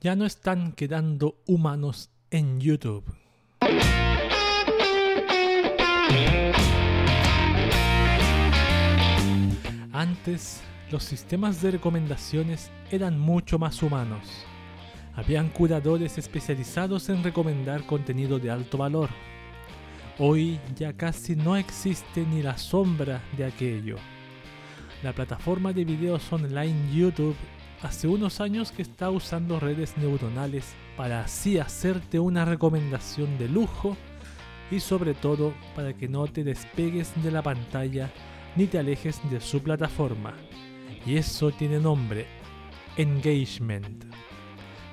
ya no están quedando humanos en YouTube. Antes, los sistemas de recomendaciones eran mucho más humanos. Habían curadores especializados en recomendar contenido de alto valor. Hoy ya casi no existe ni la sombra de aquello. La plataforma de videos online YouTube hace unos años que está usando redes neuronales para así hacerte una recomendación de lujo y sobre todo para que no te despegues de la pantalla ni te alejes de su plataforma. Y eso tiene nombre, engagement.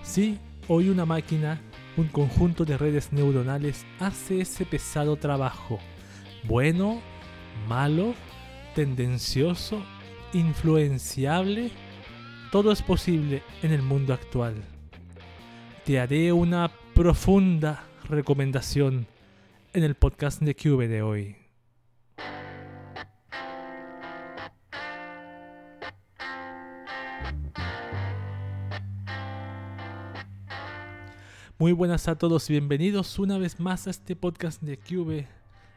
Sí, hoy una máquina, un conjunto de redes neuronales hace ese pesado trabajo. Bueno, malo, tendencioso, influenciable, todo es posible en el mundo actual. Te haré una profunda recomendación en el podcast de Cube de hoy. Muy buenas a todos y bienvenidos una vez más a este podcast de Cube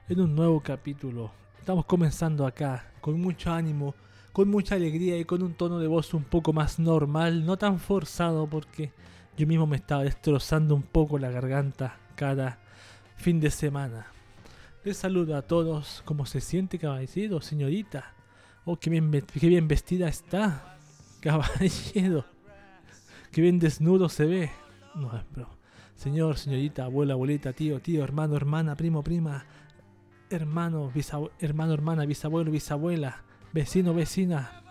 en un nuevo capítulo. Estamos comenzando acá con mucho ánimo, con mucha alegría y con un tono de voz un poco más normal, no tan forzado porque yo mismo me estaba destrozando un poco la garganta cada fin de semana. Les saludo a todos, ¿cómo se siente caballero, señorita? Oh, qué bien, qué bien vestida está, caballero. Qué bien desnudo se ve. No, pero señor, señorita, abuela, abuelita, tío, tío, hermano, hermana, primo, prima, hermano, hermano, hermana, bisabuelo, bisabuela, vecino, vecina.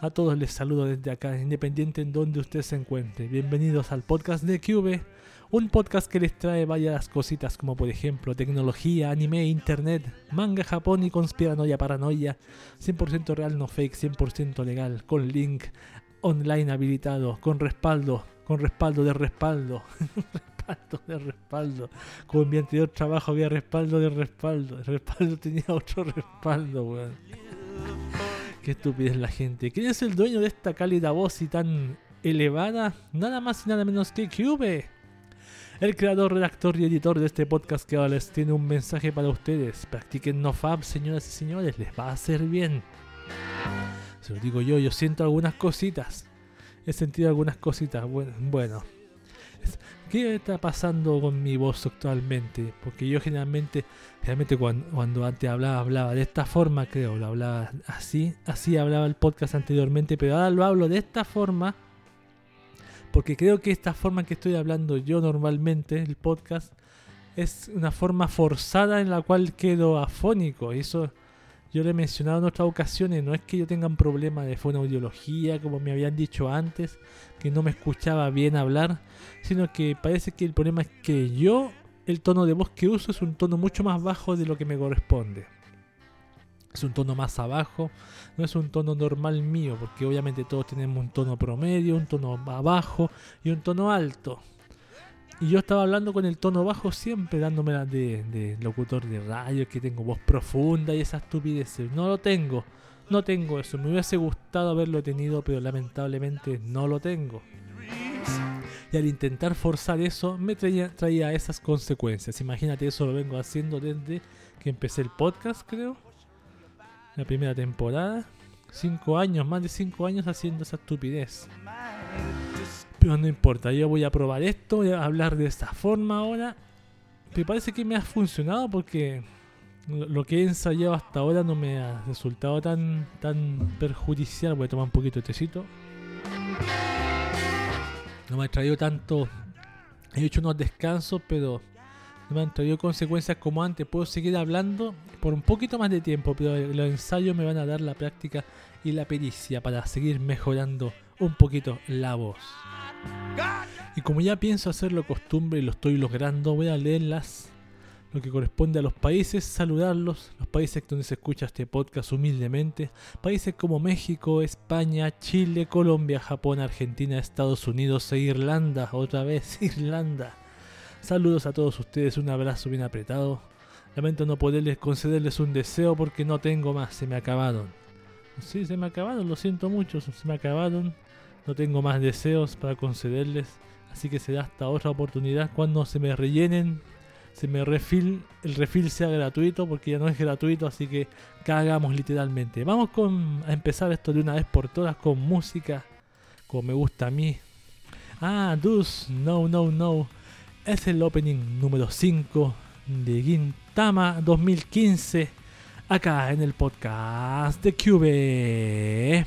A todos les saludo desde acá, independiente en donde usted se encuentre. Bienvenidos al podcast de Cube, un podcast que les trae varias cositas como por ejemplo tecnología, anime, internet, manga, Japón y conspiranoia, paranoia, 100% real, no fake, 100% legal, con link online habilitado, con respaldo, con respaldo de respaldo. respaldo de respaldo. Como en mi anterior trabajo había respaldo de respaldo. El respaldo tenía otro respaldo, weón. Qué estupidez la gente. ¿Quién es el dueño de esta cálida voz y tan elevada? Nada más y nada menos que Cube. El creador, redactor y editor de este podcast que ahora les tiene un mensaje para ustedes. Practiquen NoFab, señoras y señores, les va a hacer bien. Se lo digo yo, yo siento algunas cositas he sentido algunas cositas. Bueno, ¿qué está pasando con mi voz actualmente? Porque yo generalmente, generalmente cuando, antes hablaba, hablaba de esta forma, creo, lo hablaba así, así hablaba el podcast anteriormente, pero ahora lo hablo de esta forma, porque creo que esta forma que estoy hablando yo normalmente, el podcast, es una forma forzada en la cual quedo afónico. Y eso yo le he mencionado en otras ocasiones, no es que yo tenga un problema de fonoaudiología, como me habían dicho antes, que no me escuchaba bien hablar, sino que parece que el problema es que yo, el tono de voz que uso es un tono mucho más bajo de lo que me corresponde. Es un tono más abajo, no es un tono normal mío, porque obviamente todos tenemos un tono promedio, un tono abajo y un tono alto. Y yo estaba hablando con el tono bajo siempre, dándome de, de locutor de radio, que tengo voz profunda y esas estupideces. No lo tengo, no tengo eso. Me hubiese gustado haberlo tenido, pero lamentablemente no lo tengo. Y al intentar forzar eso, me traía, traía esas consecuencias. Imagínate, eso lo vengo haciendo desde que empecé el podcast, creo. La primera temporada. Cinco años, más de cinco años haciendo esa estupidez. No importa, yo voy a probar esto, voy a hablar de esta forma ahora. Me parece que me ha funcionado porque lo que he ensayado hasta ahora no me ha resultado tan, tan perjudicial. Voy a tomar un poquito de tecito. No me ha traído tanto. He hecho unos descansos, pero no me han traído consecuencias como antes. Puedo seguir hablando por un poquito más de tiempo, pero los ensayos me van a dar la práctica y la pericia para seguir mejorando un poquito la voz. Y como ya pienso hacerlo costumbre y lo estoy logrando, voy a leerlas lo que corresponde a los países, saludarlos, los países donde se escucha este podcast humildemente, países como México, España, Chile, Colombia, Japón, Argentina, Estados Unidos e Irlanda, otra vez Irlanda. Saludos a todos ustedes, un abrazo bien apretado. Lamento no poderles concederles un deseo porque no tengo más, se me acabaron. Sí, se me acabaron, lo siento mucho, se me acabaron. No tengo más deseos para concederles. Así que será hasta otra oportunidad cuando se me rellenen, se me refil, el refil sea gratuito, porque ya no es gratuito, así que cagamos literalmente. Vamos con, a empezar esto de una vez por todas con música, como me gusta a mí. Ah, Dus, no, no, no. Es el opening número 5 de Gintama 2015 acá en el podcast de Cube.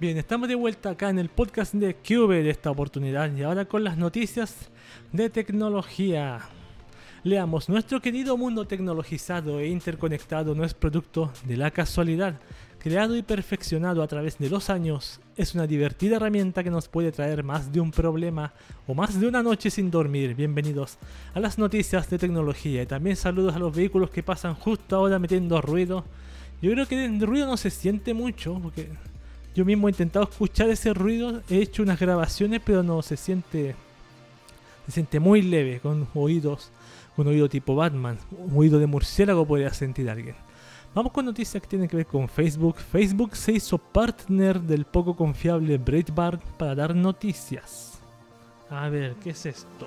Bien, estamos de vuelta acá en el podcast de Cube de esta oportunidad y ahora con las noticias de tecnología. Leamos, nuestro querido mundo tecnologizado e interconectado no es producto de la casualidad. Creado y perfeccionado a través de los años, es una divertida herramienta que nos puede traer más de un problema o más de una noche sin dormir. Bienvenidos a las noticias de tecnología y también saludos a los vehículos que pasan justo ahora metiendo ruido. Yo creo que el ruido no se siente mucho porque yo mismo he intentado escuchar ese ruido, he hecho unas grabaciones, pero no se siente. Se siente muy leve, con oídos, con oído tipo Batman, un oído de murciélago podría sentir alguien. Vamos con noticias que tienen que ver con Facebook. Facebook se hizo partner del poco confiable Breitbart para dar noticias. A ver, ¿qué es esto?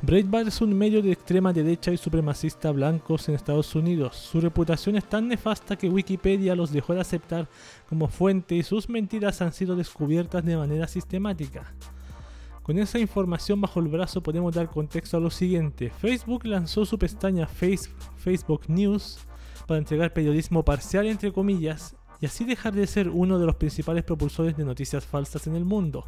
Breitbart es un medio de extrema derecha y supremacista blancos en Estados Unidos. Su reputación es tan nefasta que Wikipedia los dejó de aceptar como fuente y sus mentiras han sido descubiertas de manera sistemática. Con esa información bajo el brazo podemos dar contexto a lo siguiente. Facebook lanzó su pestaña Face- Facebook News para entregar periodismo parcial entre comillas y así dejar de ser uno de los principales propulsores de noticias falsas en el mundo.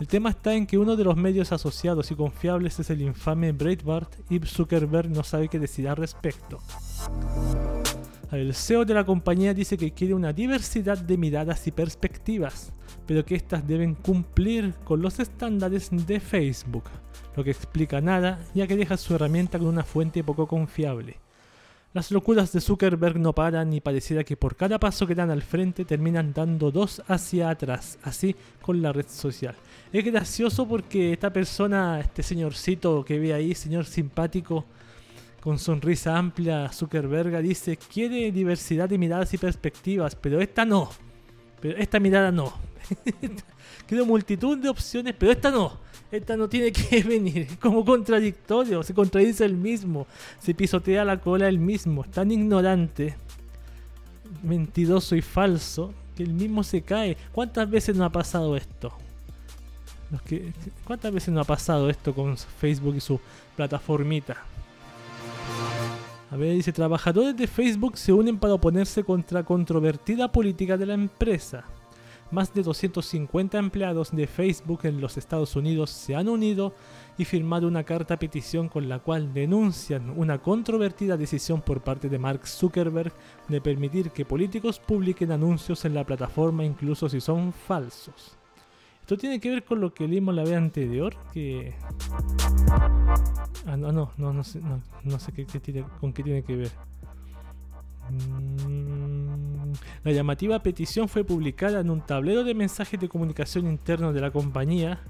El tema está en que uno de los medios asociados y confiables es el infame Breitbart y Zuckerberg no sabe qué decir al respecto. El CEO de la compañía dice que quiere una diversidad de miradas y perspectivas, pero que éstas deben cumplir con los estándares de Facebook, lo que explica nada ya que deja su herramienta con una fuente poco confiable. Las locuras de Zuckerberg no paran y pareciera que por cada paso que dan al frente terminan dando dos hacia atrás, así con la red social. Es gracioso porque esta persona, este señorcito que ve ahí, señor simpático, con sonrisa amplia, Zuckerberg dice, quiere diversidad de miradas y perspectivas, pero esta no. Pero esta mirada no. Quiero multitud de opciones, pero esta no. Esta no tiene que venir. Como contradictorio. Se contradice el mismo. Se pisotea la cola el mismo. Tan ignorante, mentiroso y falso que el mismo se cae. ¿Cuántas veces no ha pasado esto? ¿Cuántas veces no ha pasado esto con Facebook y su plataformita? A ver, dice, trabajadores de Facebook se unen para oponerse contra controvertida política de la empresa. Más de 250 empleados de Facebook en los Estados Unidos se han unido y firmado una carta petición con la cual denuncian una controvertida decisión por parte de Mark Zuckerberg de permitir que políticos publiquen anuncios en la plataforma incluso si son falsos. Esto tiene que ver con lo que leímos la vez anterior, que... Ah, no, no, no, no sé, no, no sé qué, tiene, con qué tiene que ver. Mm, La llamativa petición fue publicada en un tablero de mensajes de comunicación interno de la compañía,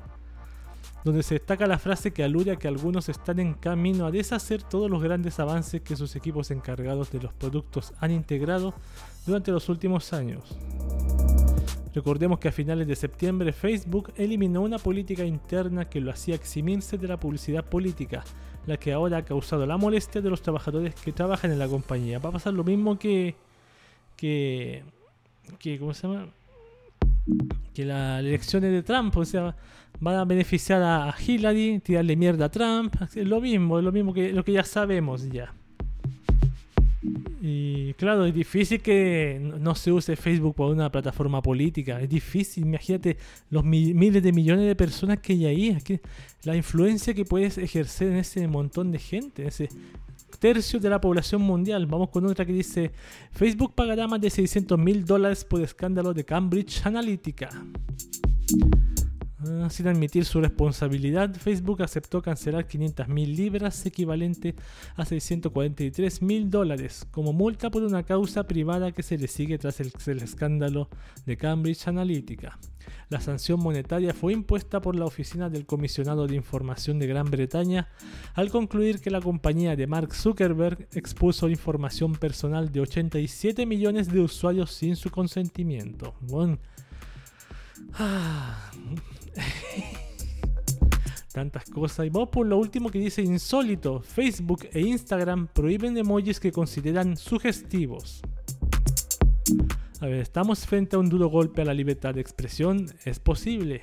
donde se destaca la frase que alude a que algunos están en camino a deshacer todos los grandes avances que sus equipos encargados de los productos han integrado durante los últimos años. Recordemos que a finales de septiembre Facebook eliminó una política interna que lo hacía eximirse de la publicidad política, la que ahora ha causado la molestia de los trabajadores que trabajan en la compañía. Va a pasar lo mismo que. que. que ¿Cómo se llama? Que las elecciones de Trump, o sea, van a beneficiar a Hillary, tirarle mierda a Trump, es lo mismo, es lo mismo que lo que ya sabemos ya. Y claro, es difícil que no se use Facebook por una plataforma política. Es difícil, imagínate los mi- miles de millones de personas que hay ahí. que la influencia que puedes ejercer en ese montón de gente, en ese tercio de la población mundial. Vamos con otra que dice, Facebook pagará más de 600 mil dólares por escándalo de Cambridge Analytica. Ah, Sin admitir su responsabilidad, Facebook aceptó cancelar 500.000 libras, equivalente a 643 mil dólares, como multa por una causa privada que se le sigue tras el, escándalo de Cambridge Analytica. La sanción monetaria fue impuesta por la Oficina del Comisionado de Información de Gran Bretaña al concluir que la compañía de Mark Zuckerberg expuso información personal de 87 millones de usuarios sin su consentimiento. Ah, tantas cosas. Y vamos por lo último que dice insólito. Facebook e Instagram prohíben emojis que consideran sugestivos. A ver, ¿estamos frente a un duro golpe a la libertad de expresión? Es posible.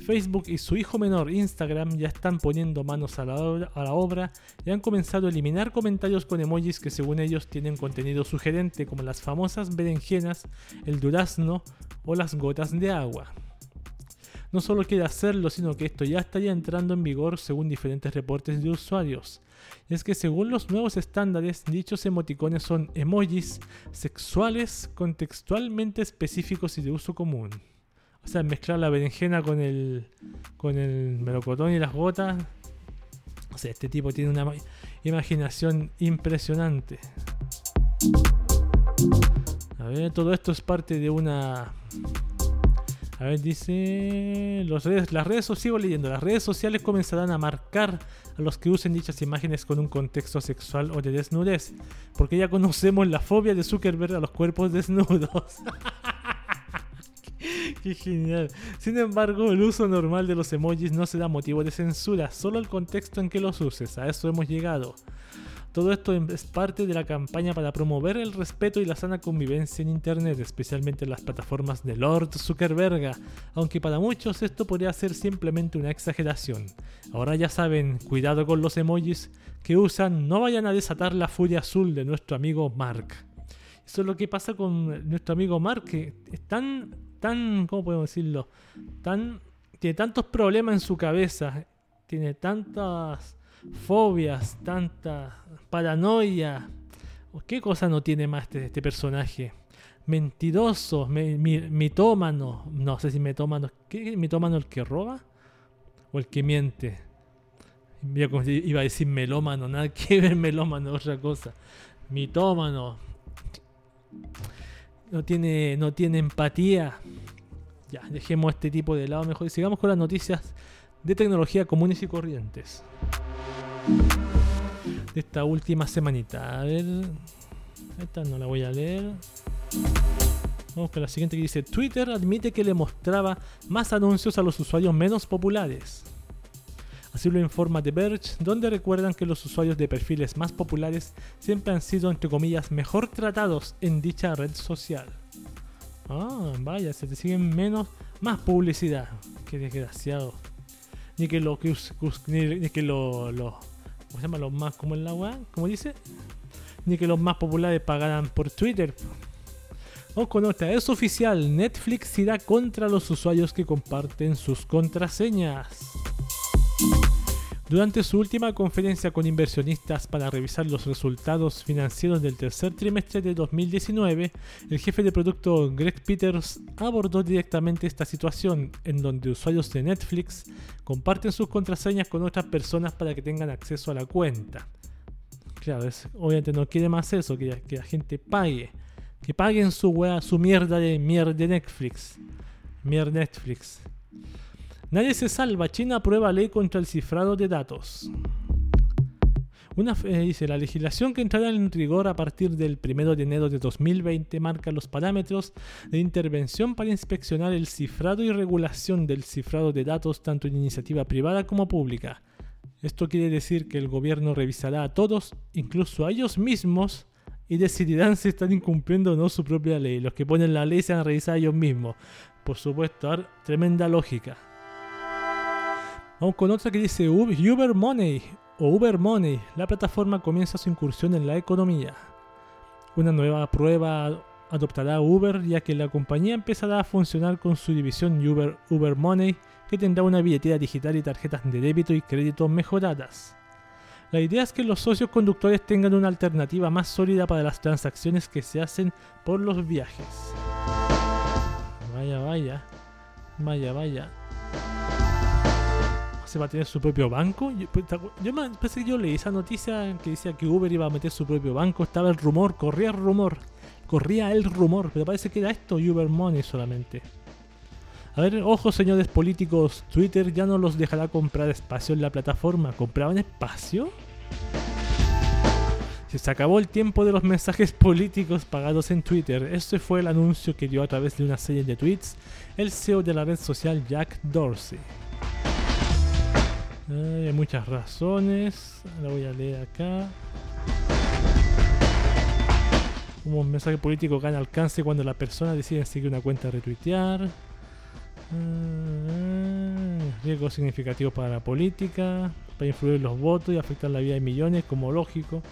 Facebook y su hijo menor Instagram ya están poniendo manos a la, obra, a la obra y han comenzado a eliminar comentarios con emojis que según ellos tienen contenido sugerente como las famosas berenjenas, el durazno o las gotas de agua. No solo quiere hacerlo, sino que esto ya estaría entrando en vigor según diferentes reportes de usuarios. Y es que según los nuevos estándares, dichos emoticones son emojis sexuales contextualmente específicos y de uso común. O sea, mezclar la berenjena con el, con el melocotón y las gotas. O sea, este tipo tiene una ma- imaginación impresionante. A ver, todo esto es parte de una a ver, dice. Los redes, las redes sociales, sigo leyendo. Las redes sociales comenzarán a marcar a los que usen dichas imágenes con un contexto sexual o de desnudez. Porque ya conocemos la fobia de Zuckerberg a los cuerpos desnudos. Qué genial. Sin embargo, el uso normal de los emojis no será motivo de censura, solo el contexto en que los uses. A eso hemos llegado. Todo esto es parte de la campaña para promover el respeto y la sana convivencia en Internet, especialmente en las plataformas de Lord Zuckerberg, aunque para muchos esto podría ser simplemente una exageración. Ahora ya saben, cuidado con los emojis que usan, no vayan a desatar la furia azul de nuestro amigo Mark. Eso es lo que pasa con nuestro amigo Mark, que es tan, tan, ¿cómo podemos decirlo? Tan tiene tantos problemas en su cabeza, tiene tantas fobias, tanta paranoia. ¿Qué cosa no tiene más este, este personaje? Mentiroso, me- mi- mitómano. No sé si mitómano. ¿Qué mitómano el que roba? ¿O el que miente? Iba a decir melómano, nada que ver melómano, otra cosa. Mitómano. No tiene, no tiene empatía. Ya, dejemos este tipo de lado mejor y sigamos con las noticias de tecnología comunes y corrientes. De esta última semanita. A ver. Esta no la voy a leer. Vamos con la siguiente que dice: Twitter admite que le mostraba más anuncios a los usuarios menos populares. Así lo informa The Verge, donde recuerdan que los usuarios de perfiles más populares siempre han sido, entre comillas, mejor tratados en dicha red social. Ah, vaya, se te siguen menos, más publicidad. Qué desgraciado. Ni que lo ni, que lo, ¿cómo se llama? Los más, como la web, como dice, ni que los más populares pagaran por Twitter. Vamos con otra, es oficial, Netflix irá contra los usuarios que comparten sus contraseñas. Durante su última conferencia con inversionistas para revisar los resultados financieros del tercer trimestre de 2019, el jefe de producto Greg Peters abordó directamente esta situación en donde usuarios de Netflix comparten sus contraseñas con otras personas para que tengan acceso a la cuenta. Claro, obviamente no quiere más eso, que, la- que la gente pague. Que paguen su mierda de mierda de Netflix. Mierda Netflix. Nadie se salva. China aprueba ley contra el cifrado de datos. Una, eh, dice, la legislación que entrará en rigor a partir del 1 de enero de 2020 marca los parámetros de intervención para inspeccionar el cifrado y regulación del cifrado de datos tanto en iniciativa privada como pública. Esto quiere decir que el gobierno revisará a todos, incluso a ellos mismos, y decidirán si están incumpliendo o no su propia ley. Los que ponen la ley se revisar a ellos mismos. Por supuesto, tremenda lógica. Vamos con otra que dice Uber Uber Money o Uber Money. La plataforma comienza su incursión en la economía. Una nueva prueba adoptará Uber ya que la compañía empezará a funcionar con su división Uber Uber Money que tendrá una billetera digital y tarjetas de débito y crédito mejoradas. La idea es que los socios conductores tengan una alternativa más sólida para las transacciones que se hacen por los viajes. Vaya, vaya. Vaya, vaya. Se va a tener su propio banco. Yo, pues, yo me parece que yo leí esa noticia que decía que Uber iba a meter su propio banco. Estaba el rumor, corría el rumor. Corría el rumor, pero parece que era esto Uber Money solamente. A ver, ojo señores políticos, Twitter ya no los dejará comprar espacio en la plataforma. ¿Compraban espacio? Se acabó el tiempo de los mensajes políticos pagados en Twitter. Este fue el anuncio que dio a través de una serie de tweets el CEO de la red social Jack Dorsey. Ay, hay muchas razones. La voy a leer acá. Un mensaje político gana alcance cuando la persona decide seguir una cuenta a retuitear. Mm, Riesgo significativo para la política, para influir los votos y afectar la vida de millones, como lógico.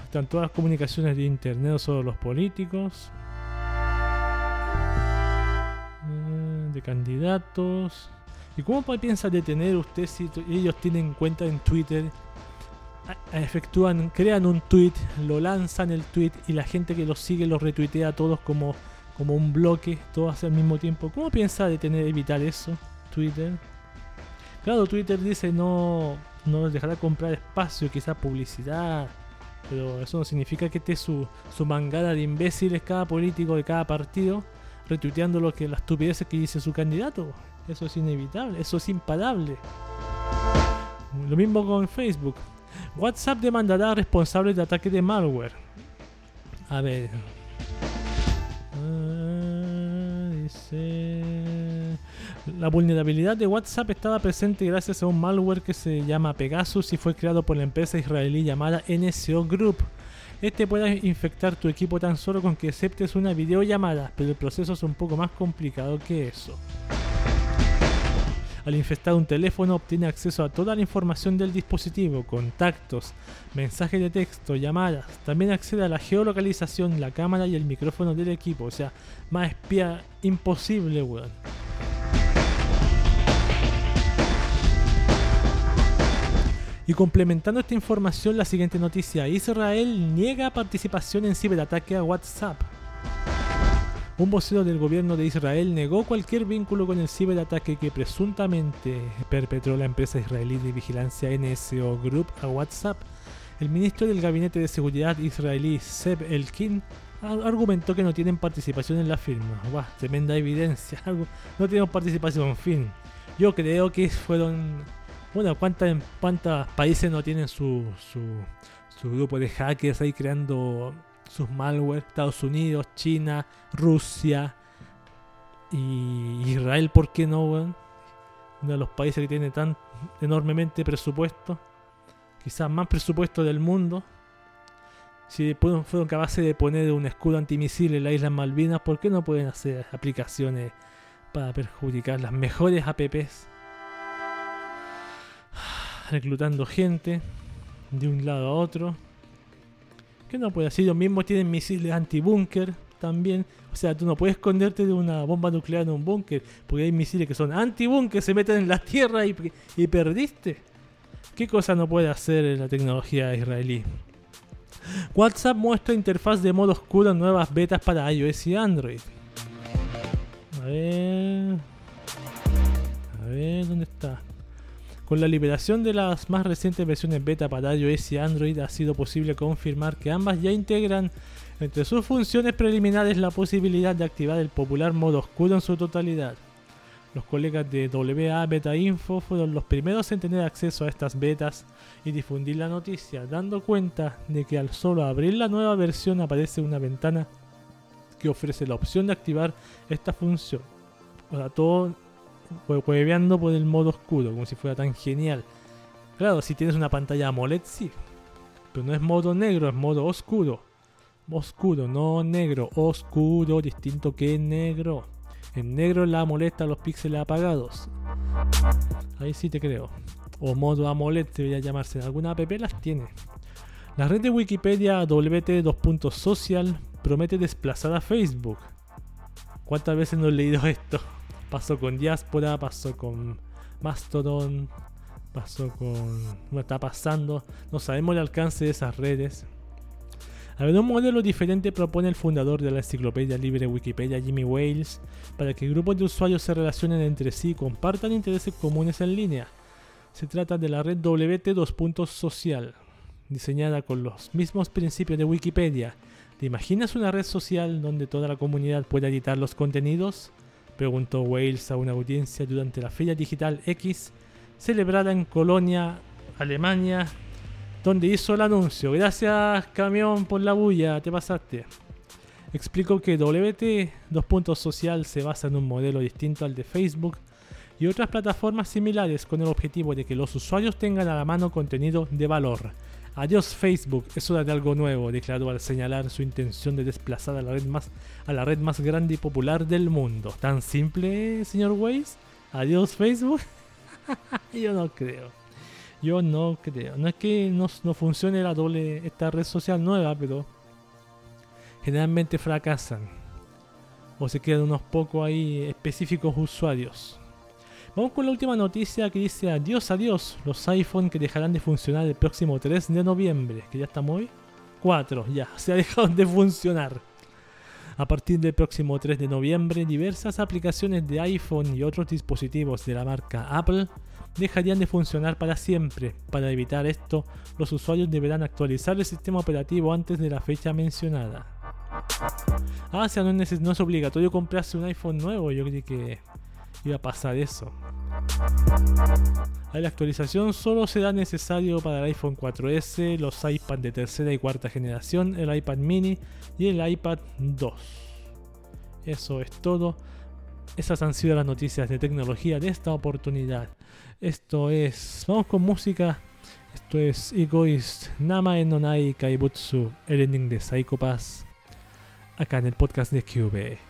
Afectan todas las comunicaciones de internet, solo los políticos. Mm, De candidatos. ¿Y cómo piensa detener usted si ellos tienen cuenta en Twitter? Efectúan, crean un tweet, lo lanzan el tweet y la gente que los sigue los retuitea a todos como, como un bloque, todos al mismo tiempo. ¿Cómo piensa detener, evitar eso? Twitter. Claro, Twitter dice no, no les dejará comprar espacio, quizás publicidad. Pero eso no significa que esté su, su mangada de imbéciles cada político de cada partido retuiteando lo que las estupideces que dice su candidato. Eso es inevitable, eso es imparable. Lo mismo con Facebook. WhatsApp demandará a responsables de ataques de malware. A ver. Ah, dice. La vulnerabilidad de WhatsApp estaba presente gracias a un malware que se llama Pegasus y fue creado por la empresa israelí llamada NSO Group. Este puede infectar tu equipo tan solo con que aceptes una videollamada, pero el proceso es un poco más complicado que eso. Al infectar un teléfono obtiene acceso a toda la información del dispositivo, contactos, mensajes de texto, llamadas. También accede a la geolocalización, la cámara y el micrófono del equipo. O sea, más espía imposible, weón. Y complementando esta información, la siguiente noticia. Israel niega participación en ciberataque a WhatsApp. Un vocero del gobierno de Israel negó cualquier vínculo con el ciberataque que presuntamente perpetró la empresa israelí de vigilancia NSO Group a WhatsApp. El ministro del Gabinete de Seguridad israelí, Seb Elkin, ar- argumentó que no tienen participación en la firma. Buah, tremenda evidencia. No tenemos participación, fin. Yo creo que fueron... Bueno, ¿cuántas cuántos países no tienen su, su, su grupo de hackers ahí creando sus malware? Estados Unidos, China, Rusia y Israel, ¿por qué no, weón? Uno de los países que tiene tan enormemente presupuesto, quizás más presupuesto del mundo. Si fueron capaces de poner un escudo antimisil en la isla Malvinas, ¿por qué no pueden hacer aplicaciones para perjudicar las mejores apps? Reclutando gente de un lado a otro. ¿Qué no puede hacer? Ellos mismos tienen misiles antibúnker también. O sea, tú no puedes esconderte de una bomba nuclear en un búnker. Porque hay misiles que son antibúnker, se meten en la tierra y, y perdiste. ¿Qué cosa no puede hacer la tecnología israelí? WhatsApp muestra interfaz de modo oscuro en nuevas betas para iOS y Android. A ver. A ver, ¿dónde está? Con la liberación de las más recientes versiones beta para iOS y Android ha sido posible confirmar que ambas ya integran entre sus funciones preliminares la posibilidad de activar el popular modo oscuro en su totalidad. Los colegas de WA Beta Info fueron los primeros en tener acceso a estas betas y difundir la noticia, dando cuenta de que al solo abrir la nueva versión aparece una ventana que ofrece la opción de activar esta función. Sea, todo hueveando por el modo oscuro, como si fuera tan genial. Claro, si tienes una pantalla AMOLED, sí. Pero no es modo negro, es modo oscuro. Oscuro, no negro. Oscuro, distinto que negro. En negro la molesta los píxeles apagados. Ahí sí te creo. O modo AMOLED debería llamarse. Alguna app las tiene. La red de Wikipedia WT 2. Social promete desplazar a Facebook. ¿Cuántas veces no he leído esto? Pasó con Diaspora, pasó con Mastodon, pasó con... No está pasando. No sabemos el alcance de esas redes. A ver, un modelo diferente propone el fundador de la enciclopedia libre Wikipedia, Jimmy Wales, para que grupos de usuarios se relacionen entre sí y compartan intereses comunes en línea. Se trata de la red WT 2. Social, diseñada con los mismos principios de Wikipedia. ¿Te imaginas una red social donde toda la comunidad pueda editar los contenidos? Preguntó Wales a una audiencia durante la Feria Digital X, celebrada en Colonia, Alemania, donde hizo el anuncio. Gracias, camión, por la bulla, te pasaste. Explicó que WT 2. Social se basa en un modelo distinto al de Facebook y otras plataformas similares con el objetivo de que los usuarios tengan a la mano contenido de valor. Adiós Facebook, es hora de algo nuevo, declaró al señalar su intención de desplazar a la red más, a la red más grande y popular del mundo. ¿Tan simple, señor Weiss? Adiós Facebook. Yo no creo. Yo no creo. No es que no, no funcione la doble esta red social nueva, pero generalmente fracasan. O se quedan unos pocos ahí específicos usuarios. Vamos con la última noticia que dice adiós, adiós, los iPhone que dejarán de funcionar el próximo 3 de noviembre, que ya estamos hoy. 4, ya, se ha dejado de funcionar. A partir del próximo 3 de noviembre, diversas aplicaciones de iPhone y otros dispositivos de la marca Apple dejarían de funcionar para siempre. Para evitar esto, los usuarios deberán actualizar el sistema operativo antes de la fecha mencionada. Ah, o sea, no es, no es obligatorio comprarse un iPhone nuevo, yo creí que iba a pasar eso. La actualización solo será necesario para el iPhone 4S, los iPad de tercera y cuarta generación, el iPad mini y el iPad 2. Eso es todo. Esas han sido las noticias de tecnología de esta oportunidad. Esto es. Vamos con música. Esto es Egoist Nama Enonai Kaibutsu, el ending de Psycho Pass. Acá en el podcast de QB.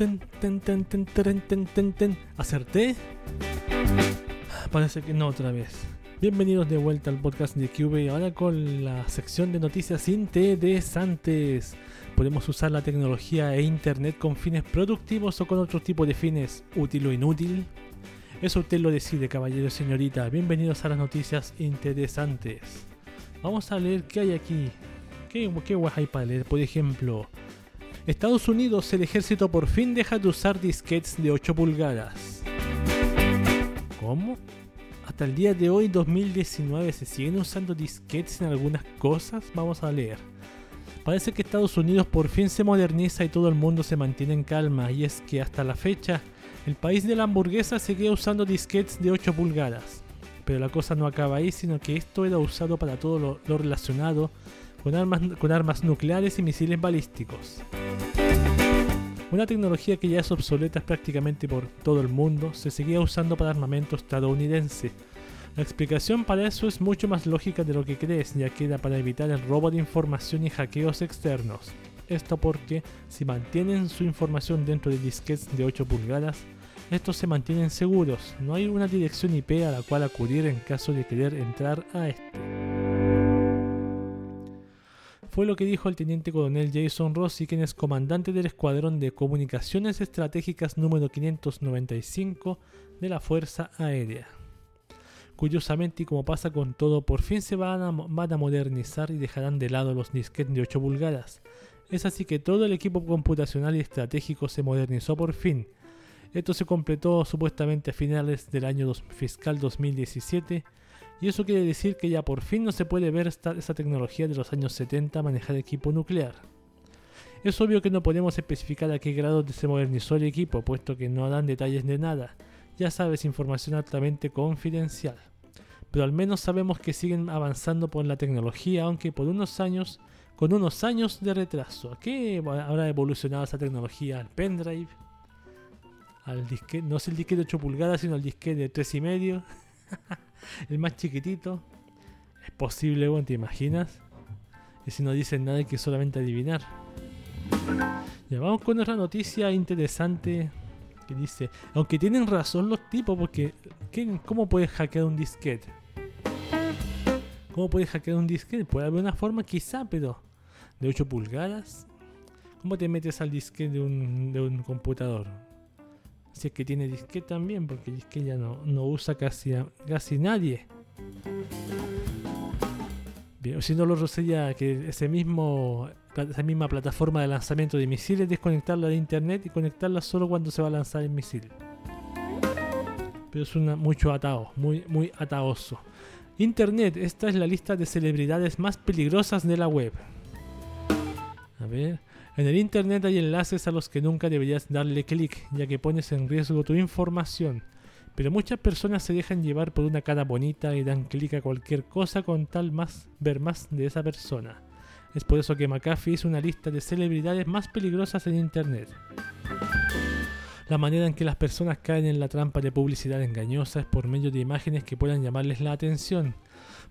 Ten, ¿Acerté? Parece que no otra vez. Bienvenidos de vuelta al podcast de Cube, ahora con la sección de noticias interesantes. Podemos usar la tecnología e internet con fines productivos o con otro tipo de fines, útil o inútil. Eso usted lo decide, caballero y señorita. Bienvenidos a las noticias interesantes. Vamos a leer qué hay aquí. ¿Qué, qué guay hay para leer? Por ejemplo, Estados Unidos, el ejército por fin deja de usar disquetes de 8 pulgadas. ¿Cómo? Hasta el día de hoy, 2019, se siguen usando disquetes en algunas cosas. Vamos a leer. Parece que Estados Unidos por fin se moderniza y todo el mundo se mantiene en calma. Y es que hasta la fecha, el país de la hamburguesa seguía usando disquetes de 8 pulgadas. Pero la cosa no acaba ahí, sino que esto era usado para todo lo, lo relacionado con armas, con armas nucleares y misiles balísticos. Una tecnología que ya es obsoleta prácticamente por todo el mundo, se seguía usando para armamento estadounidense. La explicación para eso es mucho más lógica de lo que crees, ya que era para evitar el robo de información y hackeos externos. Esto porque si mantienen su información dentro de disquetes de 8 pulgadas, estos se mantienen seguros, no hay una dirección IP a la cual acudir en caso de querer entrar a este. Fue lo que dijo el teniente coronel Jason Rossi, quien es comandante del Escuadrón de Comunicaciones Estratégicas número 595 de la Fuerza Aérea. Curiosamente, y como pasa con todo, por fin se van a, modernizar y dejarán de lado los disquetes de 8 pulgadas. Es así que todo el equipo computacional y estratégico se modernizó por fin. Esto se completó supuestamente a finales del año fiscal 2017 y eso quiere decir que ya por fin no se puede ver esta, tecnología de los años 70 manejar equipo nuclear. Es obvio que no podemos especificar a qué grado se modernizó el equipo, puesto que no dan detalles de nada. Ya sabes, información altamente confidencial. Pero al menos sabemos que siguen avanzando por la tecnología, aunque por unos años, con unos años de retraso. ¿A qué habrá evolucionado esa tecnología? ¿Al pendrive? ¿Al disquete? No es el disquete de 8 pulgadas, sino el disquete de 3,5? el más chiquitito. Es posible, bueno, ¿te imaginas? Y si no dicen nada hay que solamente adivinar. Ya vamos con otra noticia interesante que dice, aunque tienen razón los tipos, porque ¿qué- ¿cómo puedes hackear un disquete? ¿Cómo puedes hackear un disquete? Puede haber una forma quizá, pero de 8 pulgadas. ¿Cómo te metes al disquete de un, de un computador? Es que tiene disquete también, porque el disquete ya no, no usa casi, casi nadie. Bien, si no, lo sería que ese mismo, esa misma plataforma de lanzamiento de misiles, desconectarla de internet y conectarla solo cuando se va a lanzar el misil. Pero es una, mucho atado, muy, muy ataoso. Internet, esta es la lista de celebridades más peligrosas de la web. A ver, en el Internet hay enlaces a los que nunca deberías darle clic, ya que pones en riesgo tu información. Pero muchas personas se dejan llevar por una cara bonita y dan clic a cualquier cosa con tal más ver más de esa persona. Es por eso que McAfee hizo una lista de celebridades más peligrosas en Internet. La manera en que las personas caen en la trampa de publicidad engañosa es por medio de imágenes que puedan llamarles la atención.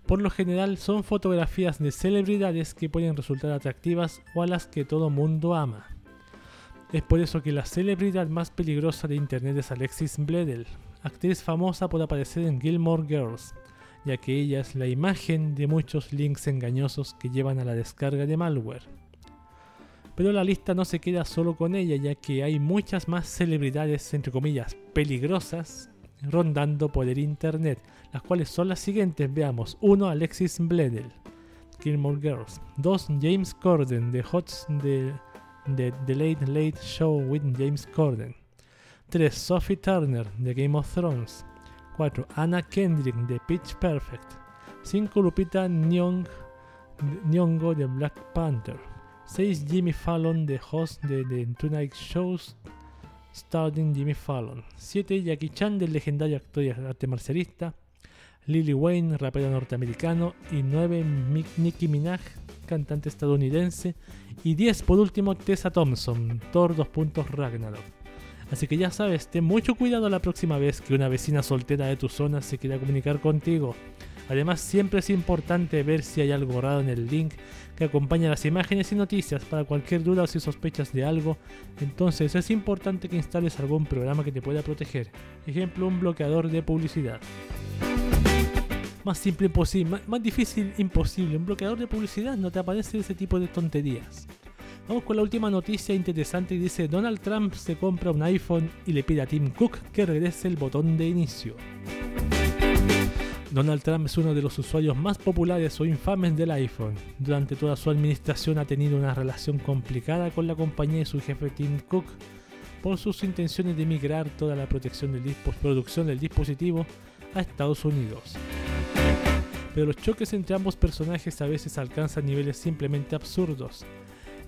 Por lo general son fotografías de celebridades que pueden resultar atractivas o a las que todo mundo ama. Es por eso que la celebridad más peligrosa de internet es Alexis Bledel, actriz famosa por aparecer en Gilmore Girls, ya que ella es la imagen de muchos links engañosos que llevan a la descarga de malware. Pero la lista no se queda solo con ella, ya que hay muchas más celebridades, entre comillas, peligrosas, rondando por el internet, las cuales son las siguientes, veamos. 1. Alexis Bledel, Gilmore Girls. 2. James Corden, de Hots de, de The Late Late Show with James Corden. 3. Sophie Turner, de Game of Thrones. 4. Anna Kendrick, de Pitch Perfect. 5. Lupita Nyong, Nyong'o, de Black Panther. 6. Jimmy Fallon, de host de The Tonight Shows starring Jimmy Fallon. 7. Jackie Chan, del legendario actor y arte marcialista. Lily Wayne, rapero norteamericano. Y 9. Nicki Minaj, cantante estadounidense. Y 10, por último, Tessa Thompson, Thor 2. Ragnarok. Así que ya sabes, ten mucho cuidado la próxima vez que una vecina soltera de tu zona se quiera comunicar contigo. Además, siempre es importante ver si hay algo raro en el link que acompaña las imágenes y noticias para cualquier duda o si sospechas de algo. Entonces es importante que instales algún programa que te pueda proteger. Ejemplo, un bloqueador de publicidad. Más simple imposible, más, difícil imposible. Un bloqueador de publicidad no te aparece ese tipo de tonterías. Vamos con la última noticia interesante y dice Donald Trump se compra un iPhone y le pide a Tim Cook que regrese el botón de inicio. Donald Trump es uno de los usuarios más populares o infames del iPhone. Durante toda su administración ha tenido una relación complicada con la compañía y su jefe Tim Cook por sus intenciones de migrar toda la protección producción del dispositivo a Estados Unidos. Pero los choques entre ambos personajes a veces alcanzan niveles simplemente absurdos.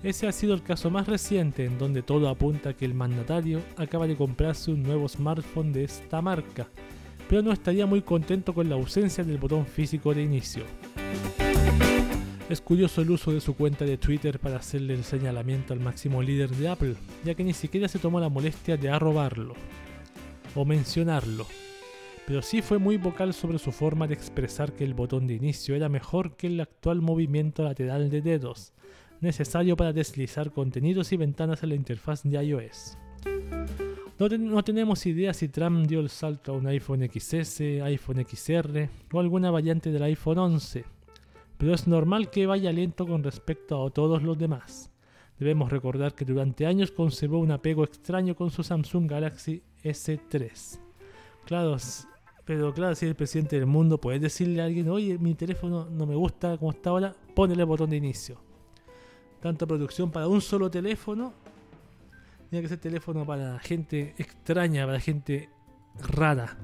Ese ha sido el caso más reciente en donde todo apunta a que el mandatario acaba de comprarse un nuevo smartphone de esta marca, pero no estaría muy contento con la ausencia del botón físico de inicio. Es curioso el uso de su cuenta de Twitter para hacerle el señalamiento al máximo líder de Apple, ya que ni siquiera se tomó la molestia de arrobarlo o mencionarlo, pero sí fue muy vocal sobre su forma de expresar que el botón de inicio era mejor que el actual movimiento lateral de dedos, necesario para deslizar contenidos y ventanas en la interfaz de iOS. No, ten- no tenemos idea si Trump dio el salto a un iPhone XS, iPhone XR o alguna variante del iPhone 11, pero es normal que vaya lento con respecto a todos los demás. Debemos recordar que durante años conservó un apego extraño con su Samsung Galaxy S3. Claro, pero claro, si el presidente del mundo, puedes decirle a alguien, oye, mi teléfono no me gusta como está ahora, ponele el botón de inicio. Tanta producción para un solo teléfono. Tiene que ser teléfono para gente extraña, para gente rara.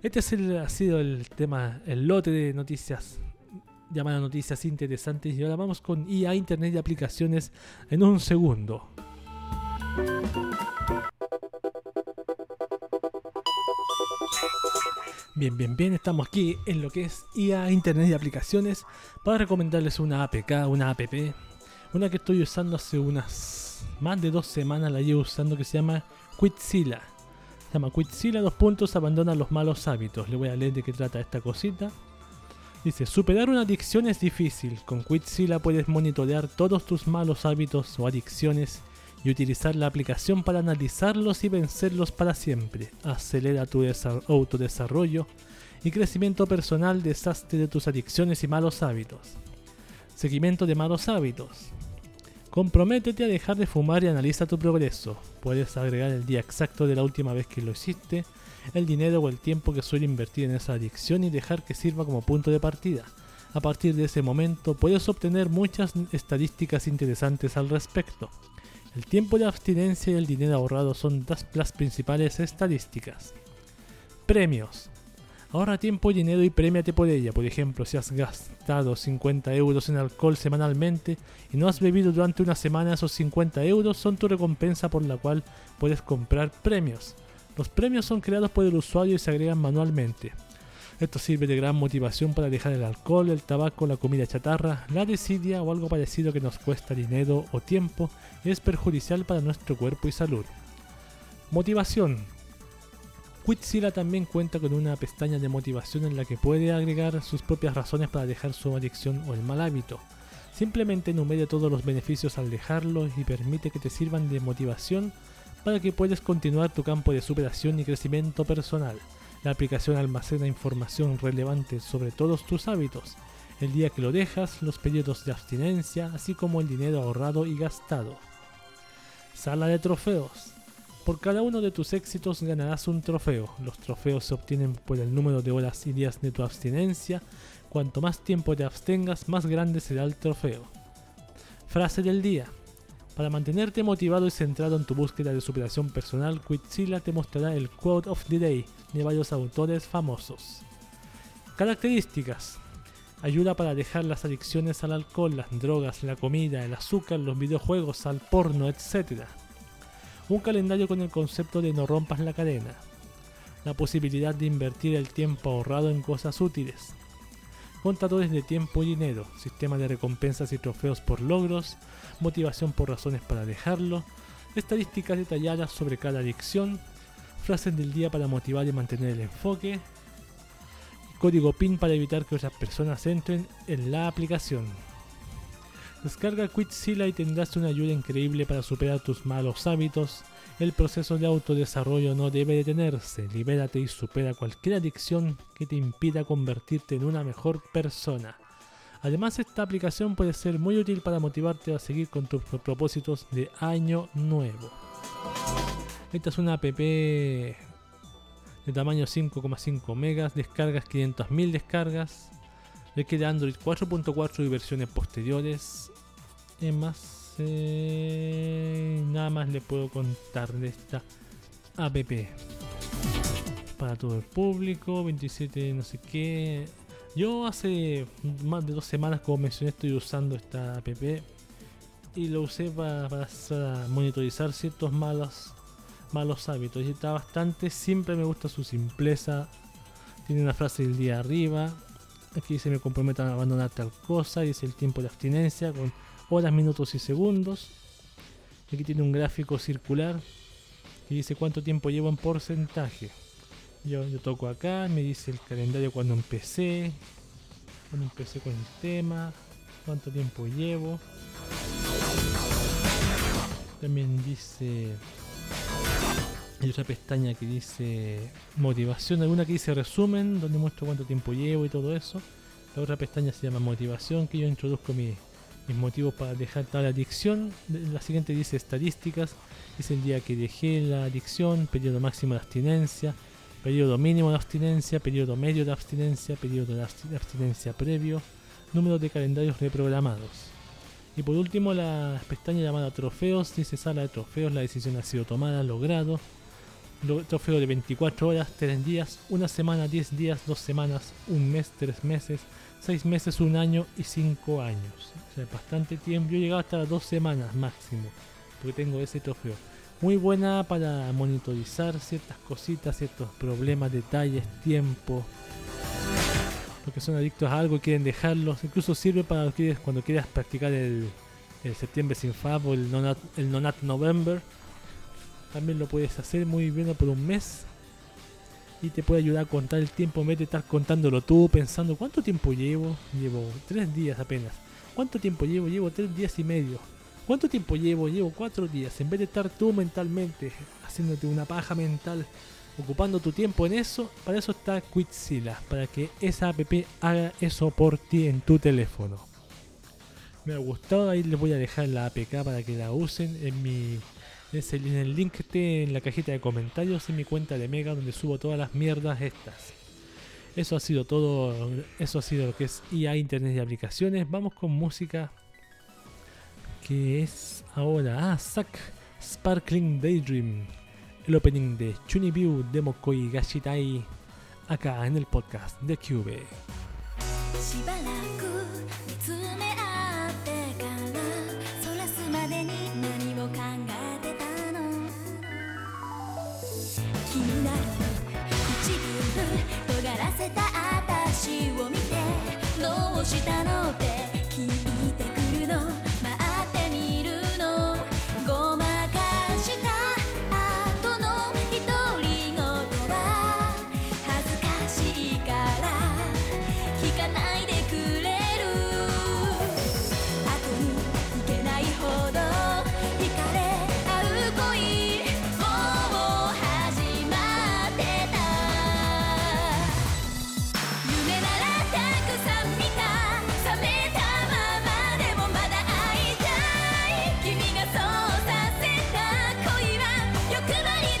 Este ha sido el tema, el lote de noticias llamadas noticias interesantes. Y ahora vamos con IA, Internet y aplicaciones en un segundo. Bien, bien, bien, estamos aquí en lo que es IA, Internet y aplicaciones para recomendarles una APK, una app, una que estoy usando hace unas más de dos semanas, la llevo usando que se llama Quizilla. Se llama Quizilla, dos puntos, abandona los malos hábitos. Le voy a leer de qué trata esta cosita. Dice, superar una adicción es difícil. Con Quizilla puedes monitorear todos tus malos hábitos o adicciones y utilizar la aplicación para analizarlos y vencerlos para siempre. Acelera tu desa- autodesarrollo y crecimiento personal, desastre de tus adicciones y malos hábitos. Seguimiento de malos hábitos. Comprométete a dejar de fumar y analiza tu progreso. Puedes agregar el día exacto de la última vez que lo hiciste, el dinero o el tiempo que suele invertir en esa adicción y dejar que sirva como punto de partida. A partir de ese momento puedes obtener muchas estadísticas interesantes al respecto. El tiempo de abstinencia y el dinero ahorrado son las, las principales estadísticas. Premios. Ahorra tiempo y dinero y premiate por ella. Por ejemplo, si has gastado 50 euros en alcohol semanalmente y no has bebido durante una semana, esos 50 euros son tu recompensa por la cual puedes comprar premios. Los premios son creados por el usuario y se agregan manualmente. Esto sirve de gran motivación para dejar el alcohol, el tabaco, la comida chatarra, la desidia o algo parecido que nos cuesta dinero o tiempo y es perjudicial para nuestro cuerpo y salud. Motivación. Quizilla también cuenta con una pestaña de motivación en la que puede agregar sus propias razones para dejar su adicción o el mal hábito. Simplemente enumera todos los beneficios al dejarlo y permite que te sirvan de motivación para que puedas continuar tu campo de superación y crecimiento personal. La aplicación almacena información relevante sobre todos tus hábitos, el día que lo dejas, los periodos de abstinencia, así como el dinero ahorrado y gastado. Sala de trofeos. Por cada uno de tus éxitos ganarás un trofeo. Los trofeos se obtienen por el número de horas y días de tu abstinencia. Cuanto más tiempo te abstengas, más grande será el trofeo. Frase del día. Para mantenerte motivado y centrado en tu búsqueda de superación personal, Quizilla te mostrará el Quote of the Day de varios autores famosos. Características. Ayuda para dejar las adicciones al alcohol, las drogas, la comida, el azúcar, los videojuegos, al porno, etc. Un calendario con el concepto de no rompas la cadena. La posibilidad de invertir el tiempo ahorrado en cosas útiles. Contadores de tiempo y dinero. Sistema de recompensas y trofeos por logros. Motivación por razones para dejarlo. Estadísticas detalladas sobre cada adicción. Frases del día para motivar y mantener el enfoque. Código PIN para evitar que otras personas entren en la aplicación. Descarga Quizilla y tendrás una ayuda increíble para superar tus malos hábitos. El proceso de autodesarrollo no debe detenerse. Libérate y supera cualquier adicción que te impida convertirte en una mejor persona. Además, esta aplicación puede ser muy útil para motivarte a seguir con tus propósitos de año nuevo. Esta es una app de tamaño 5,5 megas, descargas 500.000 descargas. Requiere Android 4.4 y versiones posteriores. Más, eh, nada más le puedo contar de esta app. Para todo el público, 27 no sé qué. Yo hace más de dos semanas, como mencioné, estoy usando esta app y lo usé para, para monitorizar ciertos malos, malos hábitos. Y está bastante, siempre me gusta su simpleza. Tiene una frase del día arriba. Aquí dice me comprometo a abandonar tal cosa. Dice el tiempo de abstinencia con horas, minutos y segundos. Aquí tiene un gráfico circular que dice cuánto tiempo llevo en porcentaje. Yo toco acá, me dice el calendario cuando empecé, cuando empecé con el tema, cuánto tiempo llevo. También dice. Hay otra pestaña que dice motivación, alguna que dice resumen, donde muestro cuánto tiempo llevo y todo eso. La otra pestaña se llama motivación, que yo introduzco mi- mis motivos para dejar tal adicción. La siguiente dice estadísticas, dice el día que dejé la adicción, periodo máximo de abstinencia, periodo mínimo de abstinencia, periodo medio de abstinencia, periodo de absti- abstinencia previo, número de calendarios reprogramados. Y por último la pestaña llamada trofeos, dice sala de trofeos, la decisión ha sido tomada, logrado. Lo- Trofeo de 24 horas, 3 días, una semana, 10 días, 2 semanas, un mes, 3 meses, 6 meses, un año y 5 años. O sea, bastante tiempo. Yo he llegado hasta 2 semanas máximo, porque tengo ese trofeo. Muy buena para monitorizar ciertas cositas, ciertos problemas, detalles, tiempo. Los que son adictos a algo y quieren dejarlos. Incluso sirve para cuando quieras practicar el, el septiembre sin fab o el Nonat, el Nonat November. También lo puedes hacer muy bien por un mes. Y te puede ayudar a contar el tiempo en vez de estar contándolo tú, pensando cuánto tiempo llevo. Llevo tres días apenas. ¿Cuánto tiempo llevo? Llevo tres días y medio. ¿Cuánto tiempo llevo? Llevo cuatro días. En vez de estar tú mentalmente haciéndote una paja mental, ocupando tu tiempo en eso, para eso está Quizilla, para que esa app haga eso por ti en tu teléfono. Me ha gustado, ahí les voy a dejar la APK para que la usen en mi es el- el link que esté en la cajita de comentarios en mi cuenta de Mega donde subo todas las mierdas estas. Eso ha sido todo, eso ha sido lo que es IA Internet y aplicaciones. Vamos con música que es ahora ah, Zack Sparkling Daydream, el opening de Chunibyu Demokoi Gashitai acá en el podcast de Cube. したのって